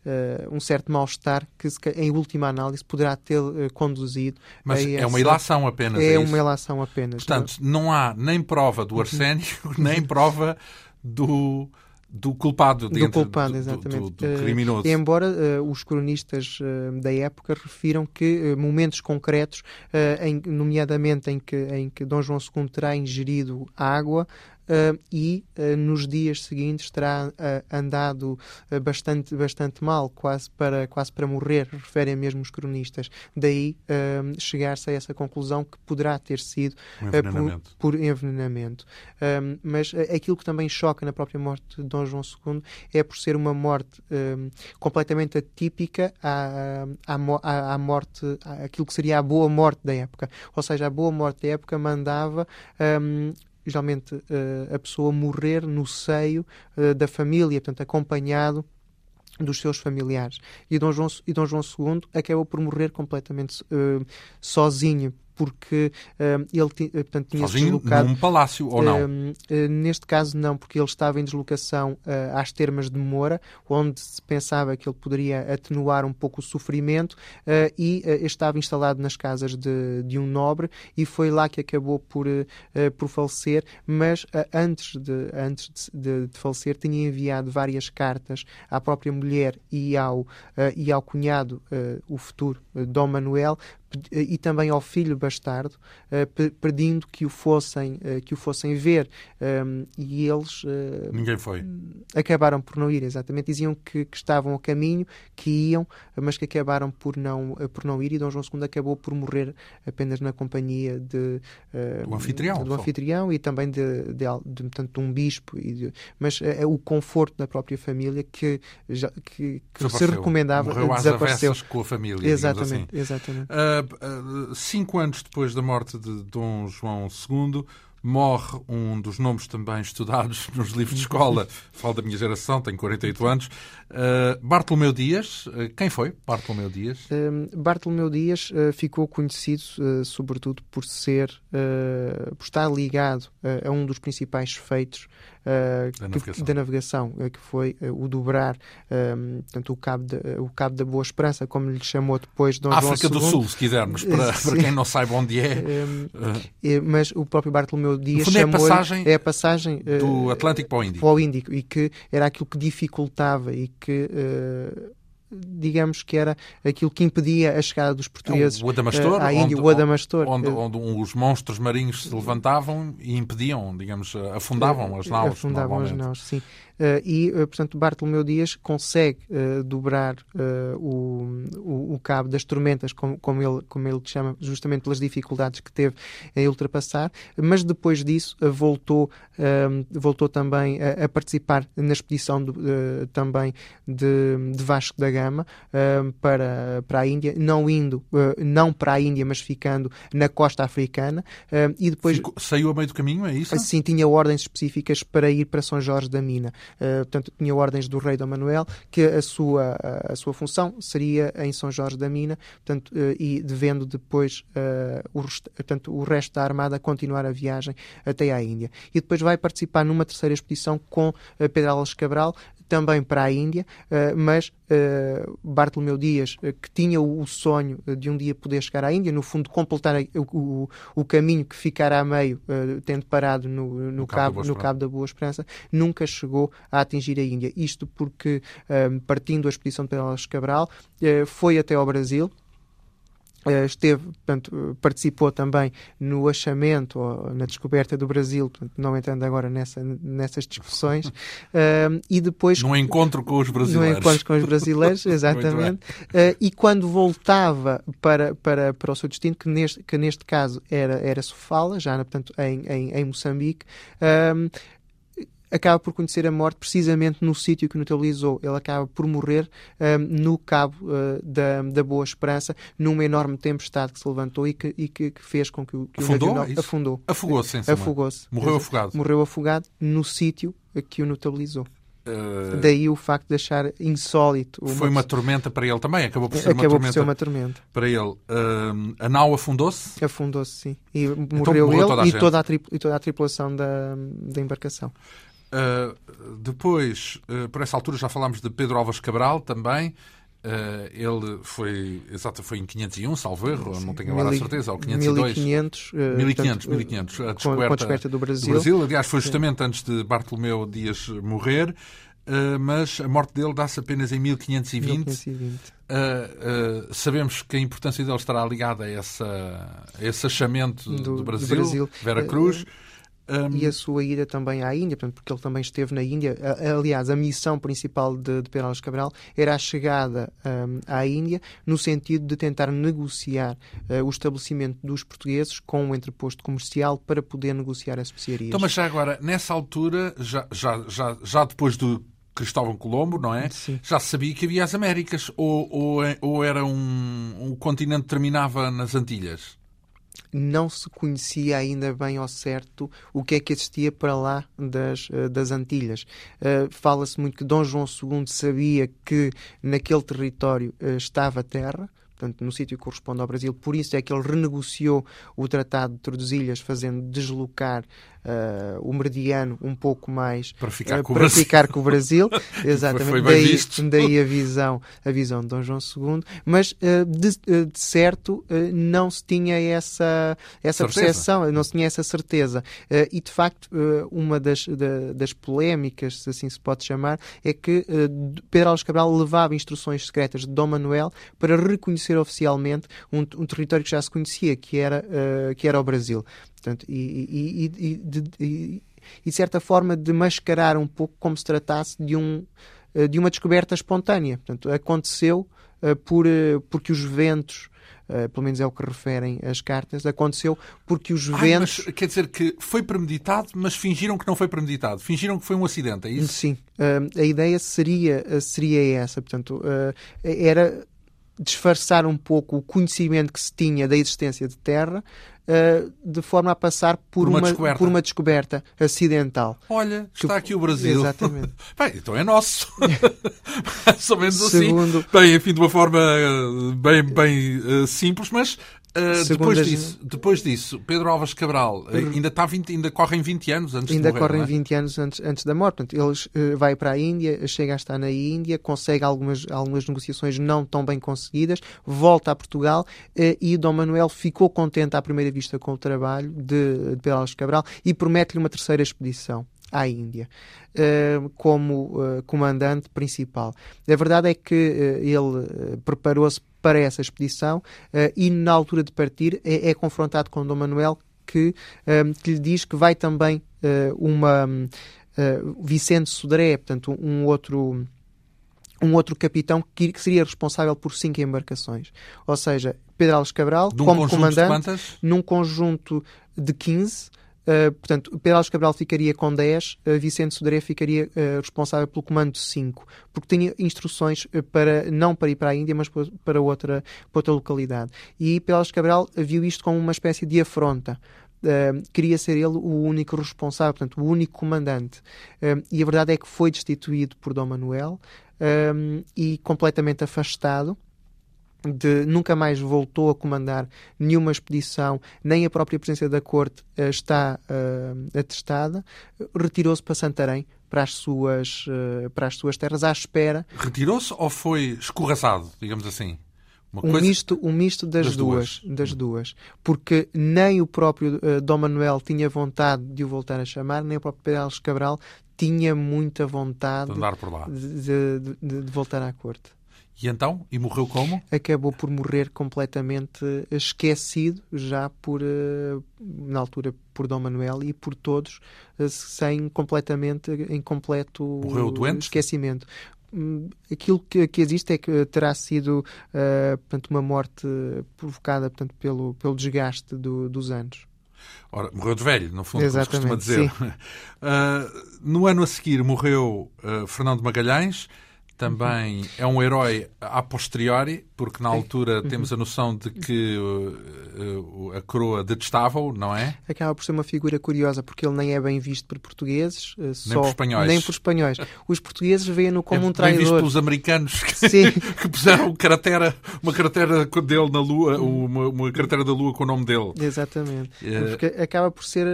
uh, um certo mal-estar que, em última análise, poderá ter uh, conduzido Mas é uma ilação apenas. É, é uma ilação apenas. Portanto, não, não há nem prova do arsénico, nem prova do do culpado, do, culpado, do, exatamente. Do, do, do criminoso. Uh, embora uh, os cronistas uh, da época refiram que momentos concretos, em, nomeadamente em que, em que Dom João II terá ingerido água, uh, e uh, nos dias seguintes terá uh, andado bastante, bastante mal, quase para, quase para morrer, referem mesmo os cronistas. Daí chegar-se a essa conclusão que poderá ter sido um envenenamento. Por, por, envenenamento. mas aquilo que também choca na própria morte de Dom João II é por ser uma morte completamente atípica à, à, à morte, aquilo que seria a boa morte da época. Ou seja, a boa morte da época mandava um, geralmente uh, a pessoa morrer no seio uh, da família, portanto, acompanhado dos seus familiares. E Dom João, e Dom João II acabou por morrer completamente uh, sozinho, porque ele portanto, tinha Sozinho, se deslocado. num palácio, ou não? neste caso, não, porque ele estava em deslocação às termas de Moura, onde se pensava que ele poderia atenuar um pouco o sofrimento e estava instalado nas casas de, de um nobre e foi lá que acabou por, por falecer, mas antes, de, antes de, de, falecer tinha enviado várias cartas à própria mulher e ao, e ao cunhado, o futuro Dom Manuel, e também ao filho bastardo, uh, pedindo que o fossem, uh, que o fossem ver. Um, e eles. Ninguém foi. Acabaram por não ir, exatamente. Diziam que, que, estavam a caminho, que iam, mas que acabaram por não, por não ir. E Dom João II acabou por morrer apenas na companhia de, do anfitrião, do anfitrião e também de, de, de, portanto, de um bispo. De, mas é o conforto da própria família que, já, que, que se recomendava. Morreu desapareceu. às com a família. Exatamente. Assim. exatamente. Uh, cinco anos depois da morte de Dom João II, morre um dos nomes também estudados nos livros de escola, falo da minha geração, tenho 48 anos, uh, Bartolomeu Dias. Uh, quem foi Bartolomeu Dias? Uh, Bartolomeu Dias ficou conhecido sobretudo por ser, por estar ligado a um dos principais feitos da navegação, que, da navegação que foi o dobrar portanto, o, cabo de, o Cabo da Boa Esperança, como lhe chamou depois Dom África do Sul, se quisermos, para, para quem não saiba onde é. mas o próprio Bartolomeu Dias chamou é a passagem, é a passagem do Atlântico para o Índico. Para o Índico e que era aquilo que dificultava e que uh, digamos que era aquilo que impedia a chegada dos portugueses o Adamastor, uh, à Índia, onde, o Adamastor. Onde, onde, onde, os monstros marinhos se levantavam e impediam, digamos, afundavam as naus. Afundavam as naus, sim. Uh, e, uh, portanto, Bartolomeu Dias consegue uh, dobrar o, o, o, cabo das tormentas, como, como, ele, como ele chama, justamente pelas dificuldades que teve em ultrapassar, mas depois disso voltou, voltou também a, a, participar na expedição do, também de, de, Vasco da Gama para, para a Índia, não indo, não para a Índia, mas ficando na costa africana. e depois Ficou, saiu a meio do caminho, é isso? Sim, tinha ordens específicas para ir para São Jorge da Mina. Uh, portanto, tinha ordens do rei Dom Manuel que a sua, a, sua função seria em São Jorge da Mina, portanto, uh, e devendo depois uh, o, rest, portanto, o resto da armada continuar a viagem até à Índia. E depois vai participar numa terceira expedição com Pedro Alves Cabral, também para a Índia, uh, mas uh, Bartolomeu Dias, uh, que tinha o, sonho de um dia poder chegar à Índia, no fundo completar o, o, caminho que ficara a meio, tendo parado no, no, no, cabo, no Cabo da Boa Esperança, nunca chegou a atingir a Índia. Isto porque, partindo da expedição de Pedro Cabral, foi até ao Brasil, eh, esteve, portanto, participou também no achamento ou na descoberta do Brasil, portanto, não entrando agora nessa, nessas discussões, uh, e depois... No encontro com os brasileiros. No encontro com os brasileiros, exatamente. Uh, e quando voltava para, para, para o seu destino, que neste, que neste caso era, era Sofala, já portanto, em, em, em Moçambique, uh, acaba por conhecer a morte precisamente no sítio que notabilizou. Ele acaba por morrer um, no cabo uh, da, da Boa Esperança, numa enorme tempestade que se levantou e que, e que, que fez com que o, que afundou, o navio é afundou. Afogou-se, Afogou-se. Morreu afogado. Morreu afogado no sítio que o notabilizou. Uh... Daí o facto de achar insólito. Uma... Foi uma tormenta para ele também, acabou por ser, acabou uma, tormenta por ser uma tormenta para ele. Uh, a nau afundou-se? Afundou-se, sim. E então morreu, ele toda e, toda a e toda a tripulação da, da embarcação. Uh, depois, uh, por essa altura, já falámos de Pedro Alves Cabral também. Uh, ele foi, exato, foi em 501, salvo erro, Sim, não tenho agora a certeza, ou 502. 1500, 1500, 1500, a descoberta, a descoberta do, Brasil. do Brasil. Aliás, foi justamente Sim. antes de Bartolomeu Dias morrer, mas a morte dele dá-se apenas em 1520. 1520. sabemos que a importância dele estará ligada a, essa, a esse achamento do, do Brasil, do Brasil. Vera Cruz. Um... E a sua ida também à Índia, portanto, porque ele também esteve na Índia. Aliás, a missão principal de, de Pedro Alves Cabral era a chegada um, à Índia, no sentido de tentar negociar uh, o estabelecimento dos portugueses com um entreposto comercial para poder negociar as especiarias. Então, mas já agora, nessa altura, já, já, já, já depois do Cristóvão Colombo, não é? Sim. Já sabia que havia as Américas ou, ou, ou era um, um continente que terminava nas Antilhas? Não se conhecia ainda bem ao certo o que é que existia para lá das, eh, das Antilhas. Uh, Fala-se muito que Dom João II sabia que naquele território uh, estava terra, portanto, no sítio que corresponde ao Brasil. Por isso é que ele renegociou o Tratado de Tordesilhas, fazendo deslocar o meridiano um pouco mais para ficar, uh, com, para o ficar com o Brasil. Exatamente. daí, daí a visão, a visão de Dom João II. Mas uh, de, de, certo não se tinha essa, essa percepção, não se tinha essa certeza. e de facto, uma das, da, das polémicas, se assim se pode chamar, é que Pedro Alves Cabral levava instruções secretas de Dom Manuel para reconhecer oficialmente um, um território que já se conhecia, que era, que era o Brasil. Portanto, e, e, e, de, e, de certa forma de mascarar um pouco como se tratasse de, um, eh, de uma descoberta espontânea. Portanto, aconteceu uh, por, uh, porque os ventos Uh, pelo menos é o que referem as cartas, aconteceu porque os Ai, ventos. Mas, quer dizer que foi premeditado, mas fingiram que não foi premeditado. Fingiram que foi um acidente, é isso? Sim. Uh, a ideia seria, seria essa. Portanto, uh, era disfarçar um pouco o conhecimento que se tinha da existência de Terra uh, de forma a passar por, por, uma, uma por, uma, descoberta acidental. Olha, está aqui o Brasil. Exatamente. Bem, então é nosso. Mais ou menos assim. Segundo... assim. Bem, enfim, de uma forma eh, bem, bem uh, simples, mas Uh, depois, as... disso, depois disso, Pedro Alves Cabral uh, ainda, está 20, ainda correm 20 anos antes ainda de morrer. Correm é? 20 anos antes, antes da morte. Portanto, ele uh, vai para a Índia, chega a estar na Índia, consegue algumas, algumas negociações não tão bem conseguidas, volta a Portugal e Dom Manuel ficou contente à primeira vista com o trabalho de, de Pedro Alves Cabral e promete-lhe uma terceira expedição à Índia como comandante principal. A verdade é que ele preparou-se para essa expedição uh, e na altura de partir é, é confrontado com Dom Manuel que, uh, que, lhe diz que vai também uh, uma Vicente Sodré, portanto um outro um outro capitão que, que, seria responsável por cinco embarcações. Ou seja, Pedro Alves Cabral, um como comandante, num conjunto de 15, Uh, portanto, Pedro Alves Cabral ficaria com 10, uh, Vicente Sodré ficaria uh, responsável pelo comando de 5, porque tinha instruções para não para ir para a Índia, mas para outra, para outra localidade. E Pedro Alves Cabral viu isto como uma espécie de afronta. Uh, queria ser ele o único responsável, portanto, o único comandante. Uh, e a verdade é que foi destituído por Dom Manuel e completamente afastado de, nunca mais voltou a comandar nenhuma expedição, nem a própria presença da corte uh, está uh, atestada, retirou-se para Santarém, para as suas, uh, para as suas terras, à espera. Retirou-se ou foi escorraçado, digamos assim? Uma um, coisa... misto, um misto das, das duas, duas, das duas. Porque nem o próprio Dom Manuel tinha vontade de o voltar a chamar, nem o próprio Pedro Alves Cabral tinha muita vontade de, de, de, de voltar à corte. E então? E morreu como? Acabou por morrer completamente esquecido, já por, eh, na altura, por Dom Manuel e por todos, eh, sem completamente, em completo esquecimento hum, aquilo que, que, existe é que terá sido uh, portanto, uma morte provocada portanto, pelo, pelo desgaste do, dos anos. Ora, morreu de velho, no fundo, Exatamente, como se costuma dizer. Uh, no ano a seguir morreu uh, Fernando Magalhães, também é um herói a posteriori, porque na altura uhum. temos a noção de que uh, uh, a coroa detestava-o, não é? Acaba por ser uma figura curiosa, porque ele nem é bem visto por portugueses, uh, nem por espanhóis. Nem por espanhóis. Os portugueses veem-no como é um traidor. Bem visto pelos americanos que, que puseram cratera, uma cratera dele na Lua, uma, uma cratera da Lua com o nome dele. Exatamente. Porque acaba por ser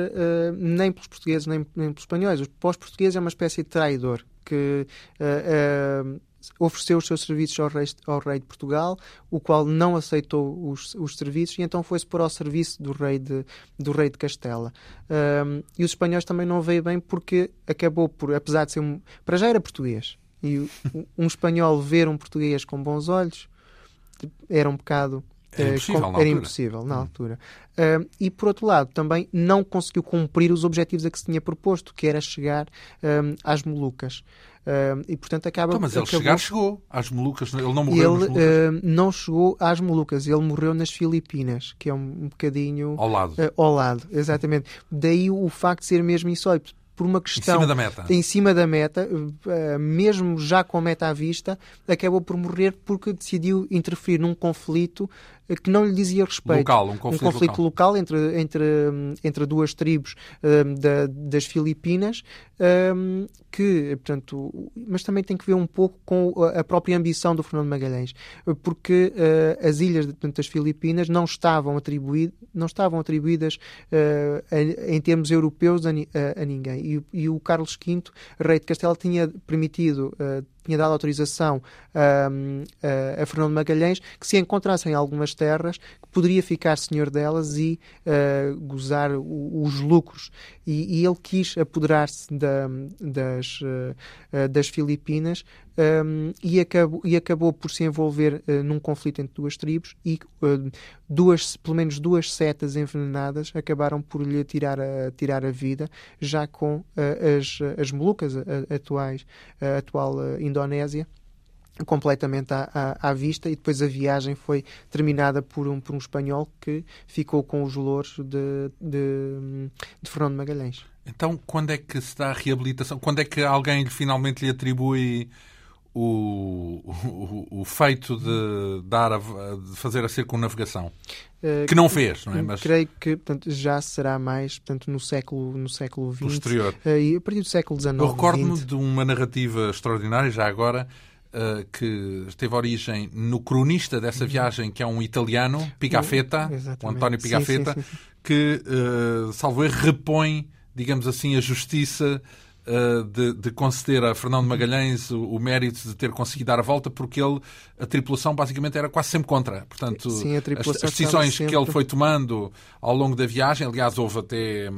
nem pelos portugueses, nem, nem pelos espanhóis. Para os portugueses é uma espécie de traidor que uh, uh, ofereceu os seus serviços ao rei, ao rei, de Portugal, o qual não aceitou os, os serviços e então foi-se pôr ao serviço do rei de, do rei de Castela. Uh, e os espanhóis também não veio bem porque acabou por, apesar de ser um. Para já era português. E um espanhol ver um português com bons olhos era um bocado era impossível, com, na, era impossível na hum. altura. Uh, e, por outro lado, também não conseguiu cumprir os objetivos a que se tinha proposto, que era chegar às Molucas. Uh, e portanto acaba então, mas ele acabou... chegar chegou às Molucas, ele não morreu ele, uh, não chegou às Molucas, ele morreu nas Filipinas, que é um, um bocadinho ao lado. Uh, ao lado, exatamente. Daí o facto de ser mesmo insólito por uma questão em cima da meta, em cima da meta uh, mesmo já com a meta à vista, acabou por morrer porque decidiu interferir num conflito que não lhe dizia respeito. Local, um conflito, um conflito local. local, entre, entre, entre duas tribos um, da, das Filipinas, um, que, portanto, mas também tem que ver um pouco com a própria ambição do Fernando Magalhães, porque uh, as ilhas portanto, das Filipinas não estavam, atribuíd, não estavam atribuídas uh, a, em termos europeus a, a, a ninguém. E, e, o Carlos V, rei de Castelo, tinha permitido uh, tinha dado autorização a, a, Fernando Magalhães que se encontrasse em algumas terras poderia ficar senhor delas e uh, gozar o, os lucros. E, e, ele quis apoderar-se da, das, uh, das Filipinas um, e, acabou, e acabou por se envolver uh, num conflito entre duas tribos e duas, pelo menos duas setas envenenadas acabaram por lhe tirar a, tirar a vida, já com as, as Molucas atuais, a atual Indonésia completamente à, à, à, vista e depois a viagem foi terminada por um, por um espanhol que ficou com os louros de, de, de Fernando Magalhães. Então, quando é que se dá a reabilitação? Quando é que alguém finalmente lhe atribui o, o, o feito de, dar a, de fazer a circunnavegação? Uh, que não fez, não é? Mas... Creio que portanto, já será mais portanto, no século no século XX. Posterior. Uh, e a partir do século XIX. Eu recordo-me de uma narrativa extraordinária, já agora, Uh, que teve origem no cronista dessa viagem, que é um italiano, Pigafetta, o António Pigafetta, sim, sim, sim, que, uh, salvo erro, repõe, digamos assim, a justiça uh, de, de, conceder a Fernando Magalhães o, o, mérito de ter conseguido dar a volta, porque ele, a tripulação basicamente era quase sempre contra. Portanto, as, as, decisões sempre... que ele foi tomando ao longo da viagem, aliás, houve até.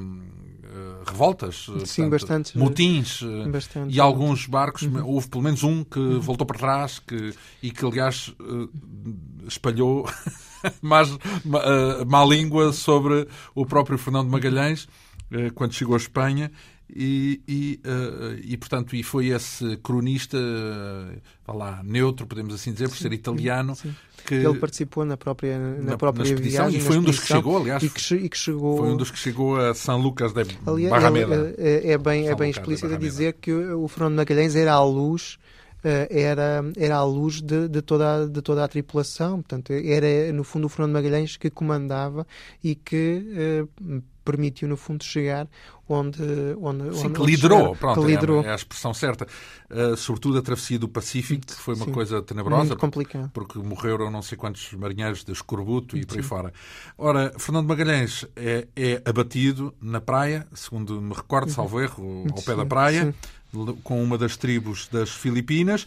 Eh, revoltas, eh, Sim, bastante, motins e alguns barcos, uhum. houve pelo menos um que uhum. voltou para trás que, e que, aliás, espalhou mais má língua sobre o próprio Fernando Magalhães quando chegou à Espanha e, e, uh, e, portanto, e foi esse cronista, uh, lá, neutro, podemos assim dizer, por ser italiano, sim. que ele participou na própria, na, na própria na expedição viagem, e foi um dos que chegou, aliás, e que, e que, chegou... foi um dos que chegou a São Lucas de Barrameda. É, é, bem, é bem explícito a dizer que o Fernando Magalhães era à luz eh, era, era à luz de, de, toda, de toda a tripulação. Portanto, era, no fundo, o Fernando Magalhães que comandava e que permitiu, no fundo, chegar onde. onde, sim, onde que liderou, chegar, pronto, que liderou. É, é, a expressão certa. Uh, sobretudo a travessia do Pacífico, que foi uma sim, coisa tenebrosa. Muito complicado. Porque morreram não sei quantos marinheiros de escorbuto e por aí fora. Ora, Fernando Magalhães é, é, abatido na praia, segundo me recordo, salvo erro, ao pé da praia, com uma das tribos das Filipinas.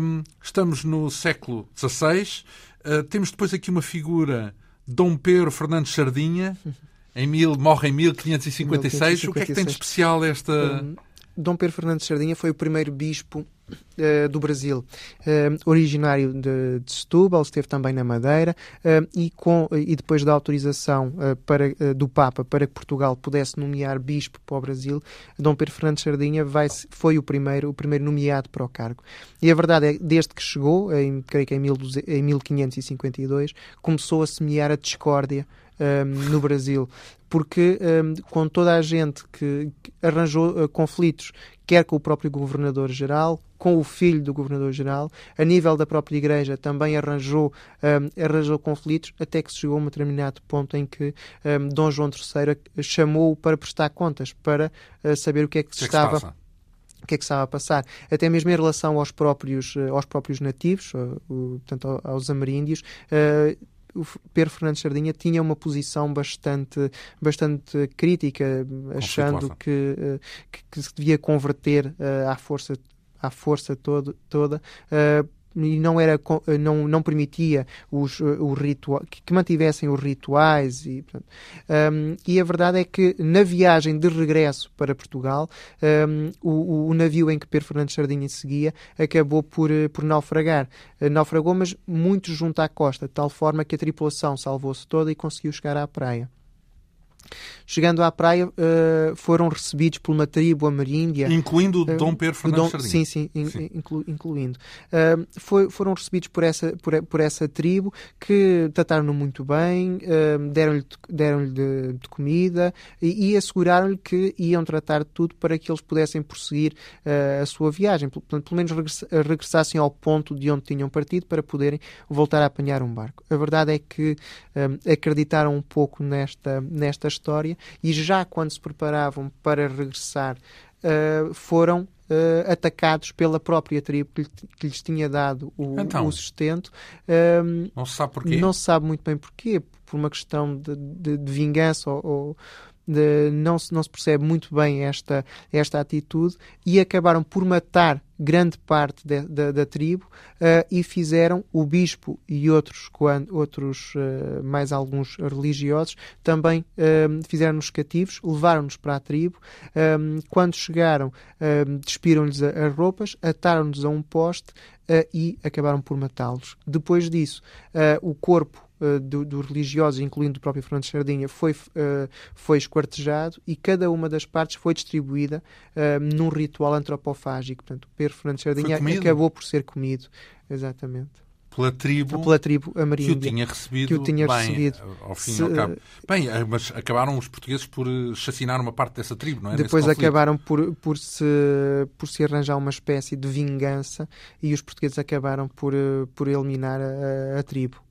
Um, estamos no século XVI. Uh, temos depois aqui uma figura, Dom Pedro Fernandes Sardinha. Em mil, morre em 1556. 1556. O que é que tem de especial esta. Um, Dom Pedro Fernandes Sardinha foi o primeiro bispo uh, do Brasil, uh, originário de, de, Setúbal, esteve também na Madeira uh, e, com, e depois da autorização para, do Papa para que Portugal pudesse nomear bispo para o Brasil, Dom Pedro Fernandes Sardinha vai, foi o primeiro, o primeiro nomeado para o cargo. E a verdade é que desde que chegou, em, creio que em, mil, em 1552, começou a semear a discórdia um, no Brasil, porque um, com toda a gente que, arranjou uh, conflitos, quer com o próprio governador-geral, com o filho do governador-geral, a nível da própria igreja também arranjou, um, arranjou conflitos, até que se chegou a um determinado ponto em que um, Dom João III chamou-o para prestar contas, para uh, saber o que é que se que é estava... Que o que é que estava a passar, até mesmo em relação aos próprios, uh, aos próprios nativos, portanto, aos ameríndios, o Pedro Fernandes Sardinha tinha uma posição bastante, bastante crítica, achando que, eh, que, que, se devia converter uh, à força à força todo, toda. Uh, e não era não, não permitia os, o ritual, que mantivessem os rituais e, portanto, um, e a verdade é que na viagem de regresso para Portugal um, o, o, navio em que Pedro Fernandes Sardinha seguia acabou por, por naufragar. Naufragou mas muito junto à costa de tal forma que a tripulação salvou-se toda e conseguiu chegar à praia Chegando à praia, uh, foram recebidos por uma tribo ameríndia. Incluindo uh, Dom Pedro Fernandes Dom. Sim, sim, sim. Inclu, incluindo. Uh, foi, foram recebidos por essa, por, por, essa tribo que trataram-no muito bem, deram-lhe deram de, de, comida e, e asseguraram-lhe que iam tratar de tudo para que eles pudessem prosseguir a sua viagem. Pelo, pelo menos regressassem ao ponto de onde tinham partido para poderem voltar a apanhar um barco. A verdade é que acreditaram um pouco nesta, nesta história e já quando se preparavam para regressar uh, foram uh, atacados pela própria tribo que, que lhes tinha dado o, então, o sustento. Uh, não se sabe porquê? Não se sabe muito bem porquê, por uma questão de, de, de vingança ou, ou de, não, se, não se percebe muito bem esta, esta atitude e acabaram por matar grande parte de, de, da tribo uh, e fizeram o bispo e outros, quando, outros uh, mais alguns religiosos também uh, fizeram-nos cativos, levaram-nos para a tribo. quando chegaram, despiram-lhes as roupas, ataram-nos a um poste e acabaram por matá-los. Depois disso, o corpo uh, do, dos religiosos, incluindo o próprio Fernando Sardinha, foi, uh, foi esquartejado e cada uma das partes foi distribuída uh, num ritual antropofágico. Portanto, o Pedro Fernando Sardinha acabou por ser comido. Exatamente pela tribo, pela tribo que o tinha recebido, que o tinha bem, recebido. ao fim e ao cabo. Bem, mas acabaram os portugueses por chacinar uma parte dessa tribo, não é? Depois acabaram por, por, se, por se arranjar uma espécie de vingança e os portugueses acabaram por, por eliminar a, a tribo.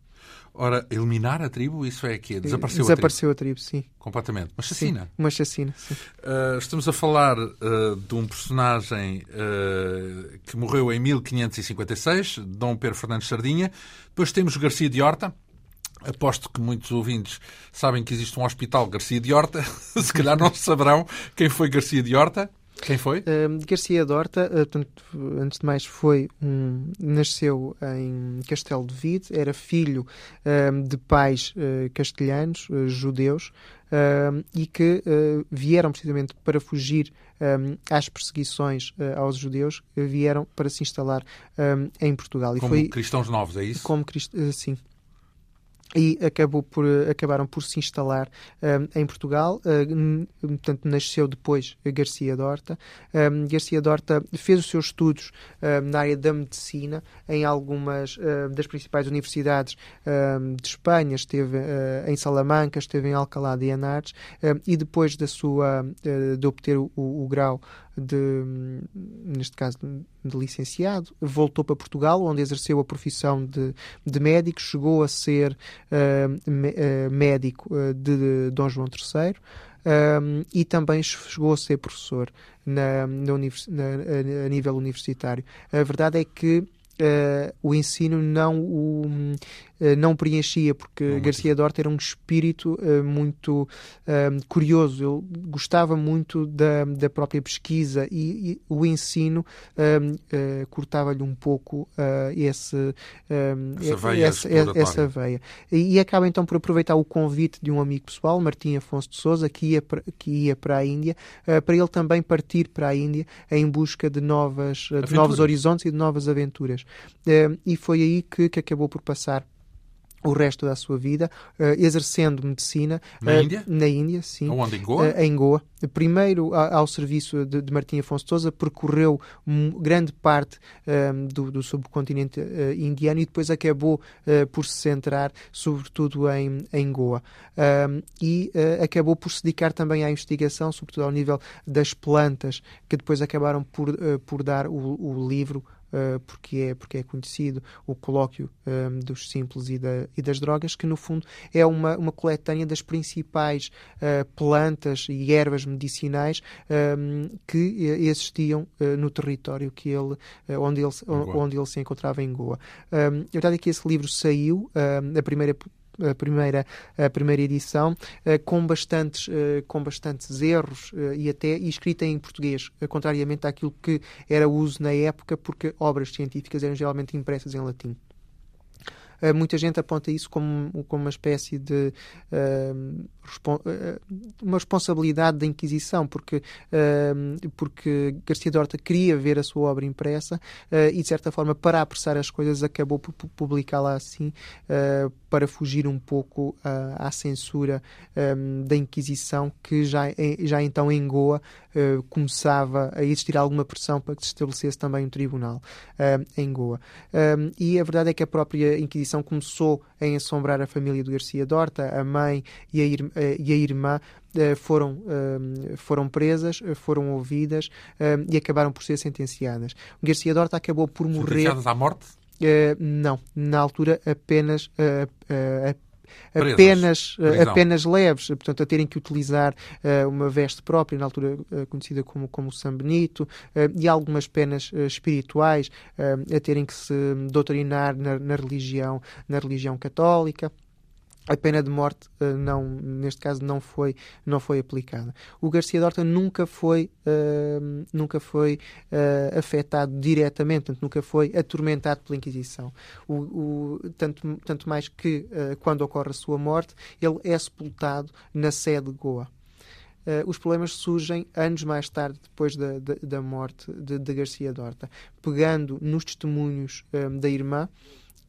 Ora, eliminar a tribo, isso é que Desapareceu, Desapareceu a tribo? a tribo, sim. Completamente. Uma chacina. Sim, uma chacina, sim. Uh, estamos a falar uh, de um personagem uh, que morreu em 1556, Dom Pedro Fernandes Sardinha. Depois temos Garcia de Horta. Aposto que muitos ouvintes sabem que existe um hospital Garcia de Horta. Se calhar não saberão quem foi Garcia de Horta. Quem foi? Uh, Garcia Dorta, uh, portanto, antes de mais, foi um, nasceu em Castelo de Vide, era filho uh, de pais eh, castelhanos, eh, judeus, e que vieram precisamente para fugir às perseguições aos judeus, vieram para se instalar em Portugal. E como foi, cristãos novos, é isso? Como sim, e acabou por, acabaram por se instalar um, em Portugal. Uh, portanto, nasceu depois Garcia Dorta. Um, Garcia Dorta fez os seus estudos um, na área da medicina em algumas uh, das principais universidades de Espanha. Esteve uh, em Salamanca, esteve em Alcalá de Henares e depois da sua, de obter o, o grau de, neste caso, de licenciado, voltou para Portugal, onde exerceu a profissão de, de médico, chegou a ser uh, médico uh, de Dom João III. E também chegou a ser professor na, na, na, a nível universitário. A verdade é que uh, o ensino não o não preenchia, porque não, Garcia Dorta era um espírito uh, muito curioso. Ele gostava muito da, da própria pesquisa e, e o ensino cortava-lhe um pouco esse, essa, veia essa, essa, veia. E, acaba então por aproveitar o convite de um amigo pessoal, Martim Afonso de Souza, que ia para, que ia para a Índia, para ele também partir para a Índia em busca de, novas, de novos horizontes e de novas aventuras. E foi aí que, que acabou por passar o resto da sua vida, uh, exercendo medicina. Na uh, Índia? Na Índia, sim. Onde? Em Goa? Uh, em Goa. Primeiro ao serviço de, de Martim Afonso Sousa, percorreu grande parte do, do, subcontinente indiano e depois acabou por se centrar sobretudo em, em Goa. e acabou por se dedicar também à investigação, sobretudo ao nível das plantas, que depois acabaram por, por dar o, o livro uh, porque, é, porque é conhecido o colóquio um, ehm, dos simples e, da, e, das drogas, que no fundo é uma, uma coletânea das principais uh, plantas e ervas medicinais um, que existiam uh, no território que ele, onde, ele, onde ele se encontrava em Goa. Um, a verdade é que esse livro saiu, a primeira a primeira, a primeira edição, eh, com bastantes, eh, com bastantes erros eh, e até escrita em português, contrariamente àquilo que era uso na época, porque obras científicas eram geralmente impressas em latim. Uh, muita gente aponta isso como, como uma espécie de uh, uma responsabilidade da Inquisição, porque, porque Garcia Dorta queria ver a sua obra impressa e, de certa forma, para apressar as coisas, acabou por publicá-la assim para fugir um pouco à censura da Inquisição, que já, já então em Goa começava a existir alguma pressão para que se estabelecesse também um tribunal em Goa. e a verdade é que a própria Inquisição começou a assombrar a família do Garcia Dorta, a mãe e a, e a irmã foram, foram presas, foram ouvidas e acabaram por ser sentenciadas. O Garcia Dorta acabou por morrer. Sentenciadas à morte? não, na altura apenas apenas, apenas leves, portanto, a terem que utilizar uh, uma veste própria, na altura uh, conhecida como, como São Benito, e algumas penas espirituais, a terem que se doutrinar na, na religião, na religião católica a pena de morte uh, não neste caso não foi não foi aplicada. O Garcia Dorta nunca foi uh, nunca foi uh, afetado diretamente portanto, nunca foi atormentado pela Inquisição. O, o tanto tanto mais que quando ocorre a sua morte ele é sepultado na sede de Goa. Os problemas surgem anos mais tarde, depois da, da, da morte de, de, Garcia Dorta, pegando nos testemunhos da irmã,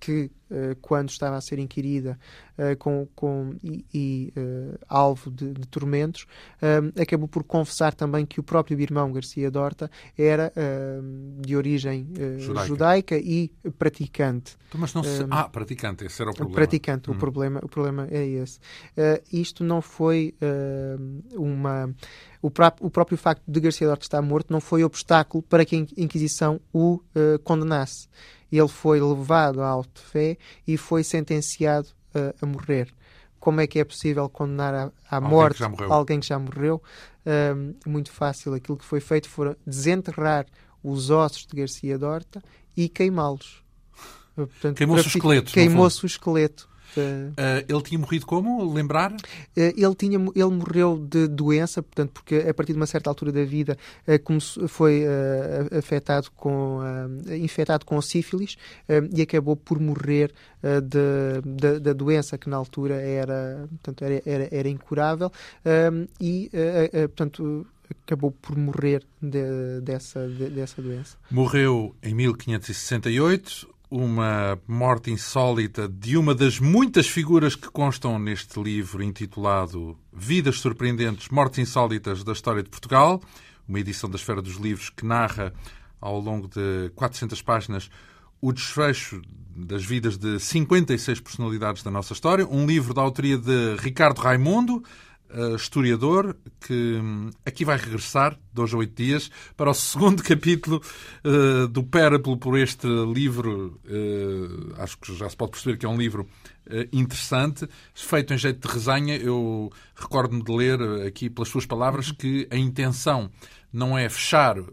que, uh, quando estava a ser inquirida uh, com, com, e, e uh, alvo de, de tormentos, acabou por confessar também que o próprio irmão Garcia Dorta era de origem judaica. judaica. e praticante. Então, mas não se... ah, praticante, esse era o problema. Praticante, hum. o, problema, o problema é esse. isto não foi uma. O, o, próprio facto de Garcia Dorta estar morto não foi obstáculo para que a Inquisição o condenasse ele foi levado à alto fé e foi sentenciado uh, a morrer. Como é que é possível condenar à, à morte que alguém que já morreu? Uh, muito fácil. Aquilo que foi feito foi desenterrar os ossos de Garcia Dorta e queimá-los. Queimou-se o esqueleto. Queimou-se o esqueleto. Uh, ele tinha morrido como? Lembrar? Uh, ele, tinha, ele morreu de doença, portanto, porque a partir de uma certa altura da vida uh, foi afetado com, infectado com sífilis e acabou por morrer de, da doença que na altura era, portanto, era, era, era incurável e, portanto, acabou por morrer de, dessa, de, dessa doença. Morreu em 1568 uma morte insólita de uma das muitas figuras que constam neste livro intitulado Vidas Surpreendentes, Mortes Insólitas da História de Portugal, uma edição da Esfera dos Livros que narra ao longo de 400 páginas o desfecho das vidas de 56 personalidades da nossa história, um livro da autoria de Ricardo Raimundo, uh, historiador, que um, aqui vai regressar, dois ou oito dias, para o segundo capítulo uh, do Périplo por este livro. Uh, acho que já se pode perceber que é um livro interessante, feito em jeito de resenha. Eu recordo-me de ler aqui, pelas suas palavras, que a intenção não é fechar uh,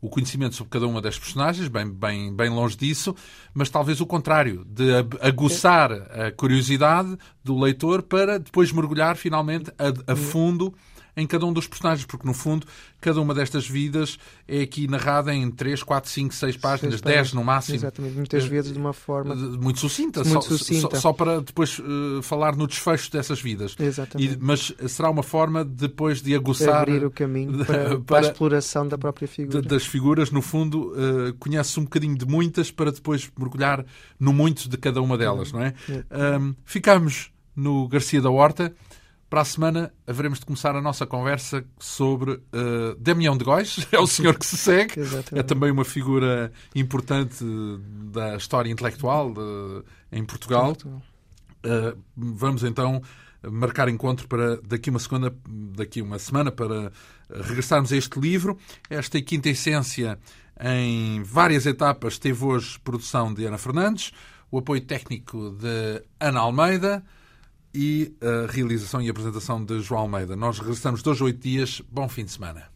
o conhecimento sobre cada uma das personagens, bem, bem, bem longe disso, mas talvez o contrário, de aguçar a curiosidade do leitor para depois mergulhar finalmente a, a fundo em cada um dos personagens, porque no fundo cada uma destas vidas é aqui narrada em 3, 4, 5, 6 páginas, 10 no máximo. Exatamente, muitas eh, vezes de uma forma muito sucinta, muito só, sucinta. Só, só, para depois uh, falar no desfecho dessas vidas. Exatamente. E, mas será uma forma depois de aguçar. Abrir o caminho para, para, para a exploração da própria figura. das figuras, no fundo, uh, conhece um bocadinho de muitas para depois mergulhar no muito de cada uma delas, não é? é. Um, ficamos no Garcia da Horta. Para a semana haveremos de começar a nossa conversa sobre uh, Damião de Góis, é o senhor que se segue, é também uma figura importante da história intelectual de, em Portugal. Uh, vamos então marcar encontro para daqui uma segunda, daqui uma semana para regressarmos a este livro. Esta quinta essência em várias etapas teve hoje produção de Ana Fernandes, o apoio técnico de Ana Almeida e a realização e apresentação de João Almeida. Nós regressamos dois, oito dias. Bom fim de semana.